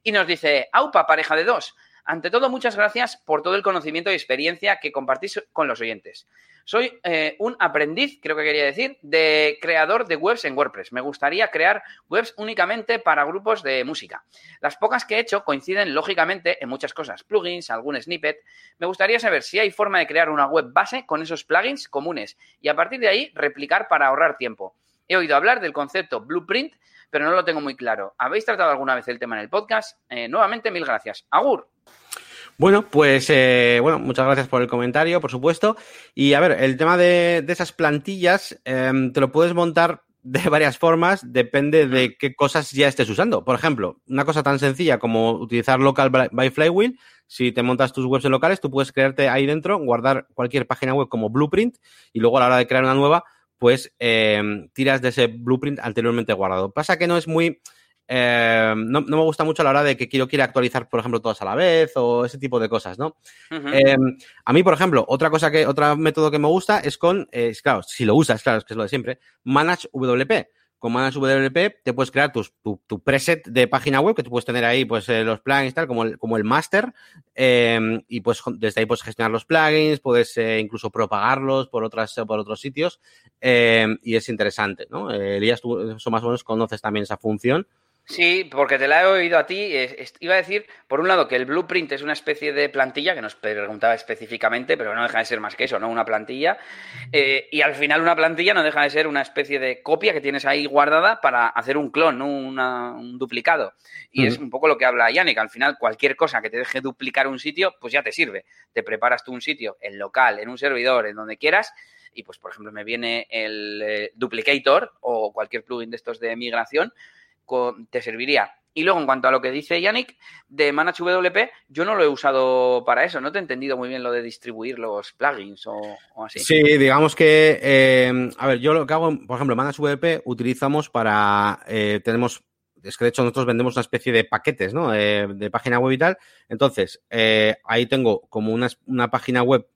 Y nos dice, AUPA, pareja de dos. Ante todo, muchas gracias por todo el conocimiento y experiencia que compartís con los oyentes. Soy eh, un aprendiz, creo que quería decir, de creador de webs en WordPress. Me gustaría crear webs únicamente para grupos de música. Las pocas que he hecho coinciden lógicamente en muchas cosas, plugins, algún snippet. Me gustaría saber si hay forma de crear una web base con esos plugins comunes y a partir de ahí replicar para ahorrar tiempo. He oído hablar del concepto blueprint, pero no lo tengo muy claro. ¿Habéis tratado alguna vez el tema en el podcast? Eh, nuevamente, mil gracias. Agur. Bueno, pues eh, bueno, muchas gracias por el comentario, por supuesto. Y a ver, el tema de, esas plantillas em, te lo puedes montar de varias formas, depende de qué cosas ya estés usando. Por ejemplo, una cosa tan sencilla como utilizar Local by Flywheel. Si te montas tus webs locales, tú puedes crearte ahí dentro, guardar cualquier página web como blueprint y luego a la hora de crear una nueva, pues em, tiras de ese blueprint anteriormente guardado. Pasa que no es muy eh, no, me gusta mucho a la hora de que quiero, quiero actualizar, por ejemplo, todas a la vez o ese tipo de cosas, ¿no? Eh, a mí, por ejemplo, otra cosa que, otro método que me gusta es con, eh, claro, si lo usas, claro, es que es lo de siempre, Manage WP. Con Manage WP te puedes crear tu, preset de página web que tú puedes tener ahí, pues los plugins, tal, como el, como el master, y pues desde ahí puedes gestionar los plugins, puedes incluso propagarlos por otras, por otros sitios, y es interesante, ¿no? Elías, tú eso más o menos conoces también esa función. Sí, porque te la he oído a ti. Iba a decir, por un lado, que el blueprint es una especie de plantilla, que nos preguntaba específicamente, pero no deja de ser más que eso, ¿no? Una plantilla. Eh, y al final una plantilla no deja de ser una especie de copia que tienes ahí guardada para hacer un clon, ¿no? un duplicado. Y es un poco lo que habla Yannick. Al final, cualquier cosa que te deje duplicar un sitio, pues ya te sirve. Te preparas tú un sitio en local, en un servidor, en donde quieras, y pues, por ejemplo, me viene el eh, Duplicator o cualquier plugin de estos de migración te serviría. Y luego, en cuanto a lo que dice Yannick, de ManageWP, yo no lo he usado para eso. No te he entendido muy bien lo de distribuir los plugins o, así. Sí, digamos que, eh, a ver, yo lo que hago, por ejemplo, ManageWP utilizamos para, eh, tenemos, es que de hecho nosotros vendemos una especie de paquetes, ¿no? Eh, de página web y tal. Entonces, ahí tengo como una, una página web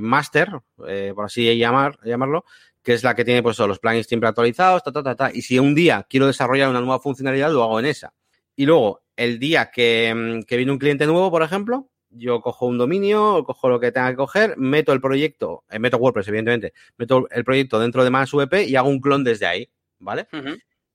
master, por así llamar, llamarlo, que es la que tiene pues los plugins siempre actualizados, ta, ta, ta, ta. Y si un día quiero desarrollar una nueva funcionalidad, lo hago en esa. Y luego, el día que, mm, que viene un cliente nuevo, por ejemplo, yo cojo un dominio, cojo lo que tenga que coger, meto el proyecto, eh, meto WordPress, evidentemente, meto el proyecto dentro de ManageWP y hago un clon desde ahí, ¿vale?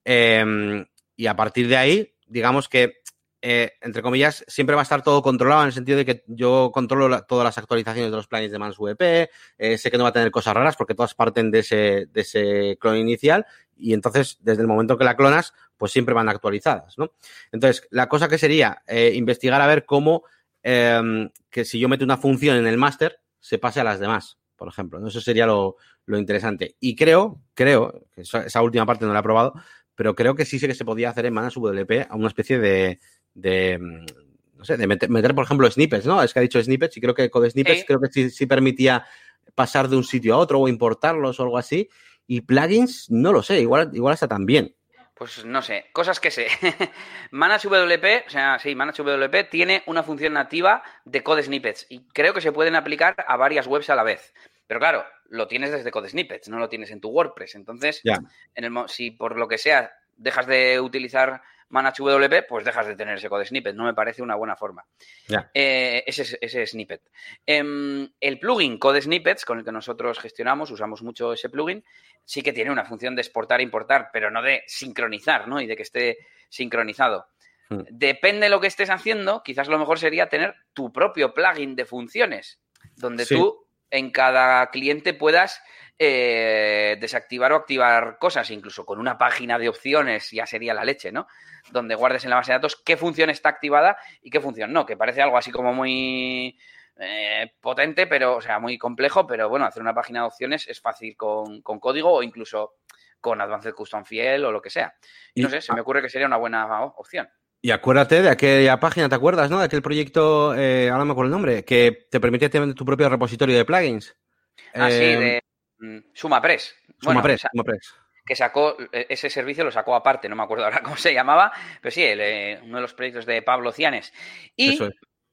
Em, y a partir de ahí, digamos que eh, entre comillas, siempre va a estar todo controlado en el sentido de que yo controlo todas las actualizaciones de los planes de Mans VP, eh, sé que no va a tener cosas raras porque todas parten de ese, de ese clon inicial y entonces desde el momento que la clonas, pues siempre van actualizadas, ¿no? Entonces, la cosa que sería eh, investigar a ver cómo em, que si yo meto una función en el máster, se pase a las demás, por ejemplo. Eso sería lo, lo interesante. Y creo, creo, esa, esa, última parte no la he probado, pero creo que sí sé que se podía hacer en Manas WP a una especie de, de mm, no sé, de meter, por ejemplo, snippets, ¿no? Es que ha dicho snippets y creo que Code Snippets creo que sí, permitía pasar de un sitio a otro o importarlos o algo así. Y plugins, no lo sé, igual, igual está también. Pues no sé, cosas que sé. ManageWP, o sea, sí, ManageWP tiene una función nativa de Code Snippets y creo que se pueden aplicar a varias webs a la vez. Pero claro, lo tienes desde Code Snippets, no lo tienes en tu WordPress. Entonces, En el, si por lo que sea dejas de utilizar ManageWP, pues dejas de tener ese code snippet. No me parece una buena forma. Eh, ese, ese, snippet. Em, el plugin Code Snippets, con el que nosotros gestionamos, usamos mucho ese plugin, sí que tiene una función de exportar e importar, pero no de sincronizar, ¿no? Y de que esté sincronizado. Hmm. Depende de lo que estés haciendo, quizás lo mejor sería tener tu propio plugin de funciones, donde tú en cada cliente puedas eh, desactivar o activar cosas, incluso con una página de opciones ya sería la leche, ¿no? Donde guardes en la base de datos qué función está activada y qué función no, que parece algo así como muy eh, potente, pero, o sea, muy complejo, pero bueno, hacer una página de opciones es fácil con, código o incluso con Advanced Custom Fiel o lo que sea. Y, no sé, se me ocurre que sería una buena opción. Y acuérdate de aquella página, ¿te acuerdas, no? De aquel proyecto, eh, ahora me acuerdo el nombre, que te permite tener tu propio repositorio de plugins. Ah, sí, de Mm, SumaPress. SumaPress, Que sacó, e, ese servicio lo sacó aparte, no me acuerdo ahora cómo se llamaba, pero sí, eh, uno de los proyectos de Pablo Cianes. Y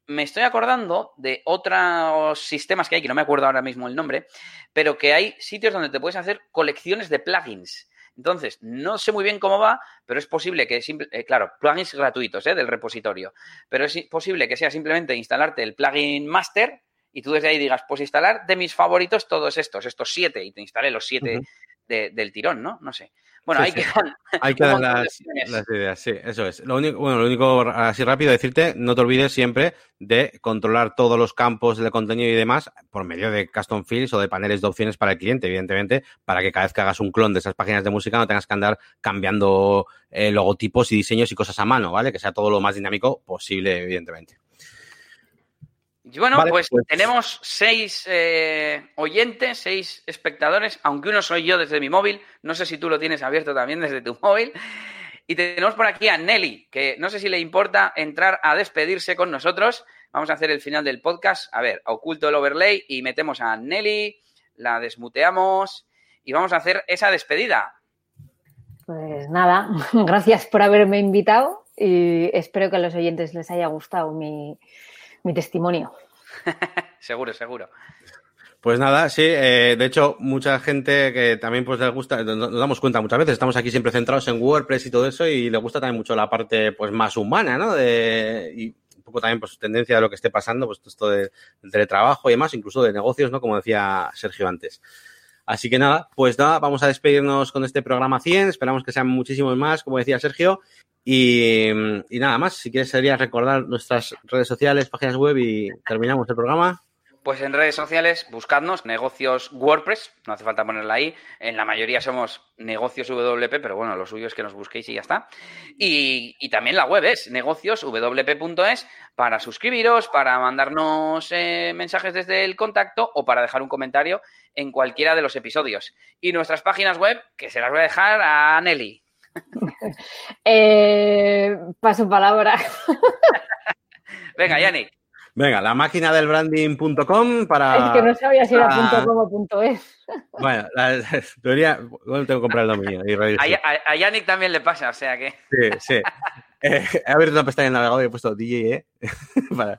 me estoy acordando de otros sistemas que hay, que no me acuerdo ahora mismo el nombre, pero que hay sitios donde te puedes hacer colecciones de plugins. Entonces, no sé muy bien cómo va, pero es posible que, eh, claro, plugins gratuitos eh, del repositorio, pero es posible que sea simplemente instalarte el plugin master y tú desde ahí digas, pues instalar de mis favoritos todos estos, estos siete, y te instalé los siete del tirón, ¿no? No sé. Bueno, hay que Hay que dar las, ideas, sí, eso es. Lo único, bueno, lo único, así rápido, decirte, no te olvides siempre de controlar todos los campos de contenido y demás por medio de custom fields o de paneles de opciones para el cliente, evidentemente, para que cada vez que hagas un clon de esas páginas de música no tengas que andar cambiando eh, logotipos y diseños y cosas a mano, ¿vale? Que sea todo lo más dinámico posible, evidentemente. Y bueno, pues, pues, tenemos seis eh, oyentes, seis espectadores, aunque uno soy yo desde mi móvil. No sé si tú lo tienes abierto también desde tu móvil. Y tenemos por aquí a Nelly, que no sé si le importa entrar a despedirse con nosotros. Vamos a hacer el final del podcast. A ver, oculto el overlay y metemos a Nelly, la desmuteamos y vamos a hacer esa despedida. Pues nada, gracias por haberme invitado y espero que a los oyentes les haya gustado mi, mi testimonio. seguro, seguro. Pues nada, sí, eh, de hecho, mucha gente que también pues les gusta, nos, damos cuenta muchas veces, estamos aquí siempre centrados en WordPress y todo eso, y le gusta también mucho la parte pues más humana, ¿no? De, y un poco también pues tendencia de lo que esté pasando, pues esto de, del teletrabajo y demás, incluso de negocios, ¿no? Como decía Sergio antes. Así que nada, pues nada, vamos a despedirnos con este programa 100. Esperamos que sean muchísimos más, como decía Sergio. Y, y nada más, si quieres sería recordar nuestras redes sociales, páginas web y terminamos el programa. Pues en redes sociales, buscadnos, negocios WordPress, no hace falta ponerla ahí. En la mayoría somos negocios WP, pero bueno, lo suyo es que nos busquéis y ya está. Y, y también la web es negocioswp.es para suscribiros, para mandarnos eh, mensajes desde el contacto o para dejar un comentario en cualquiera de los episodios. Y nuestras páginas web, que se las voy a dejar a Nelly. eh, paso palabra. Venga, Yannick. Venga, la máquina del branding.com para. Es que no sabía si era punto .com o punto .es. Bueno, la teoría. Bueno, tengo que comprar el dominio. Y a, a, a, Yannick también le pasa, o sea que. Sí, sí. Eh, he abierto una pestaña en el navegador y he puesto DJ, ¿eh? vale.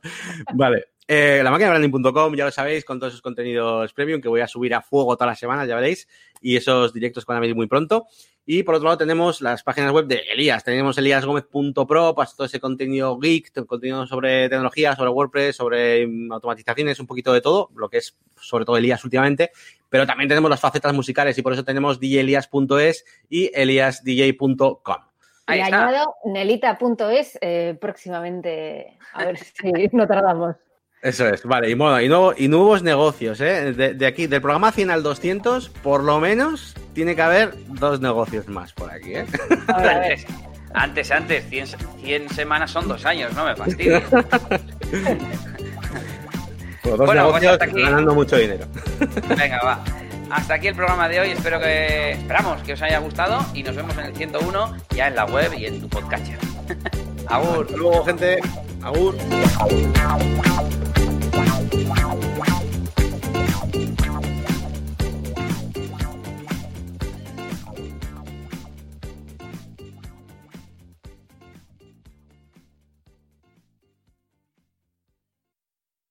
vale. Eh, la máquina branding.com, ya lo sabéis, con todos esos contenidos premium que voy a subir a fuego todas las semanas, ya veréis, y esos directos que van a venir muy pronto. Y por otro lado tenemos las páginas web de Elías. Tenemos eliasgomez.pro, para todo ese contenido geek, contenido sobre tecnología, sobre WordPress, sobre automatizaciones, un poquito de todo, lo que es sobre todo Elías últimamente. Pero también tenemos las facetas musicales y por eso tenemos djelias.es y eliasdj.com. Y añado nelita.es eh, próximamente, a ver si no tardamos. Eso es, vale, y, bueno, y, nuevo, y nuevos negocios, ¿eh? De, de, aquí, del programa 100 al 200, por lo menos tiene que haber dos negocios más por aquí, ¿eh? A ver, a ver. Antes, antes, 100, 100, semanas son dos años, no me fastidies. pues dos bueno, negocios pues aquí... ganando mucho dinero. Venga, va. Hasta aquí el programa de hoy. Espero que esperamos que os haya gustado y nos vemos en el 101 ya en la web y en tu podcast. Agur. Luego, gente. Agur.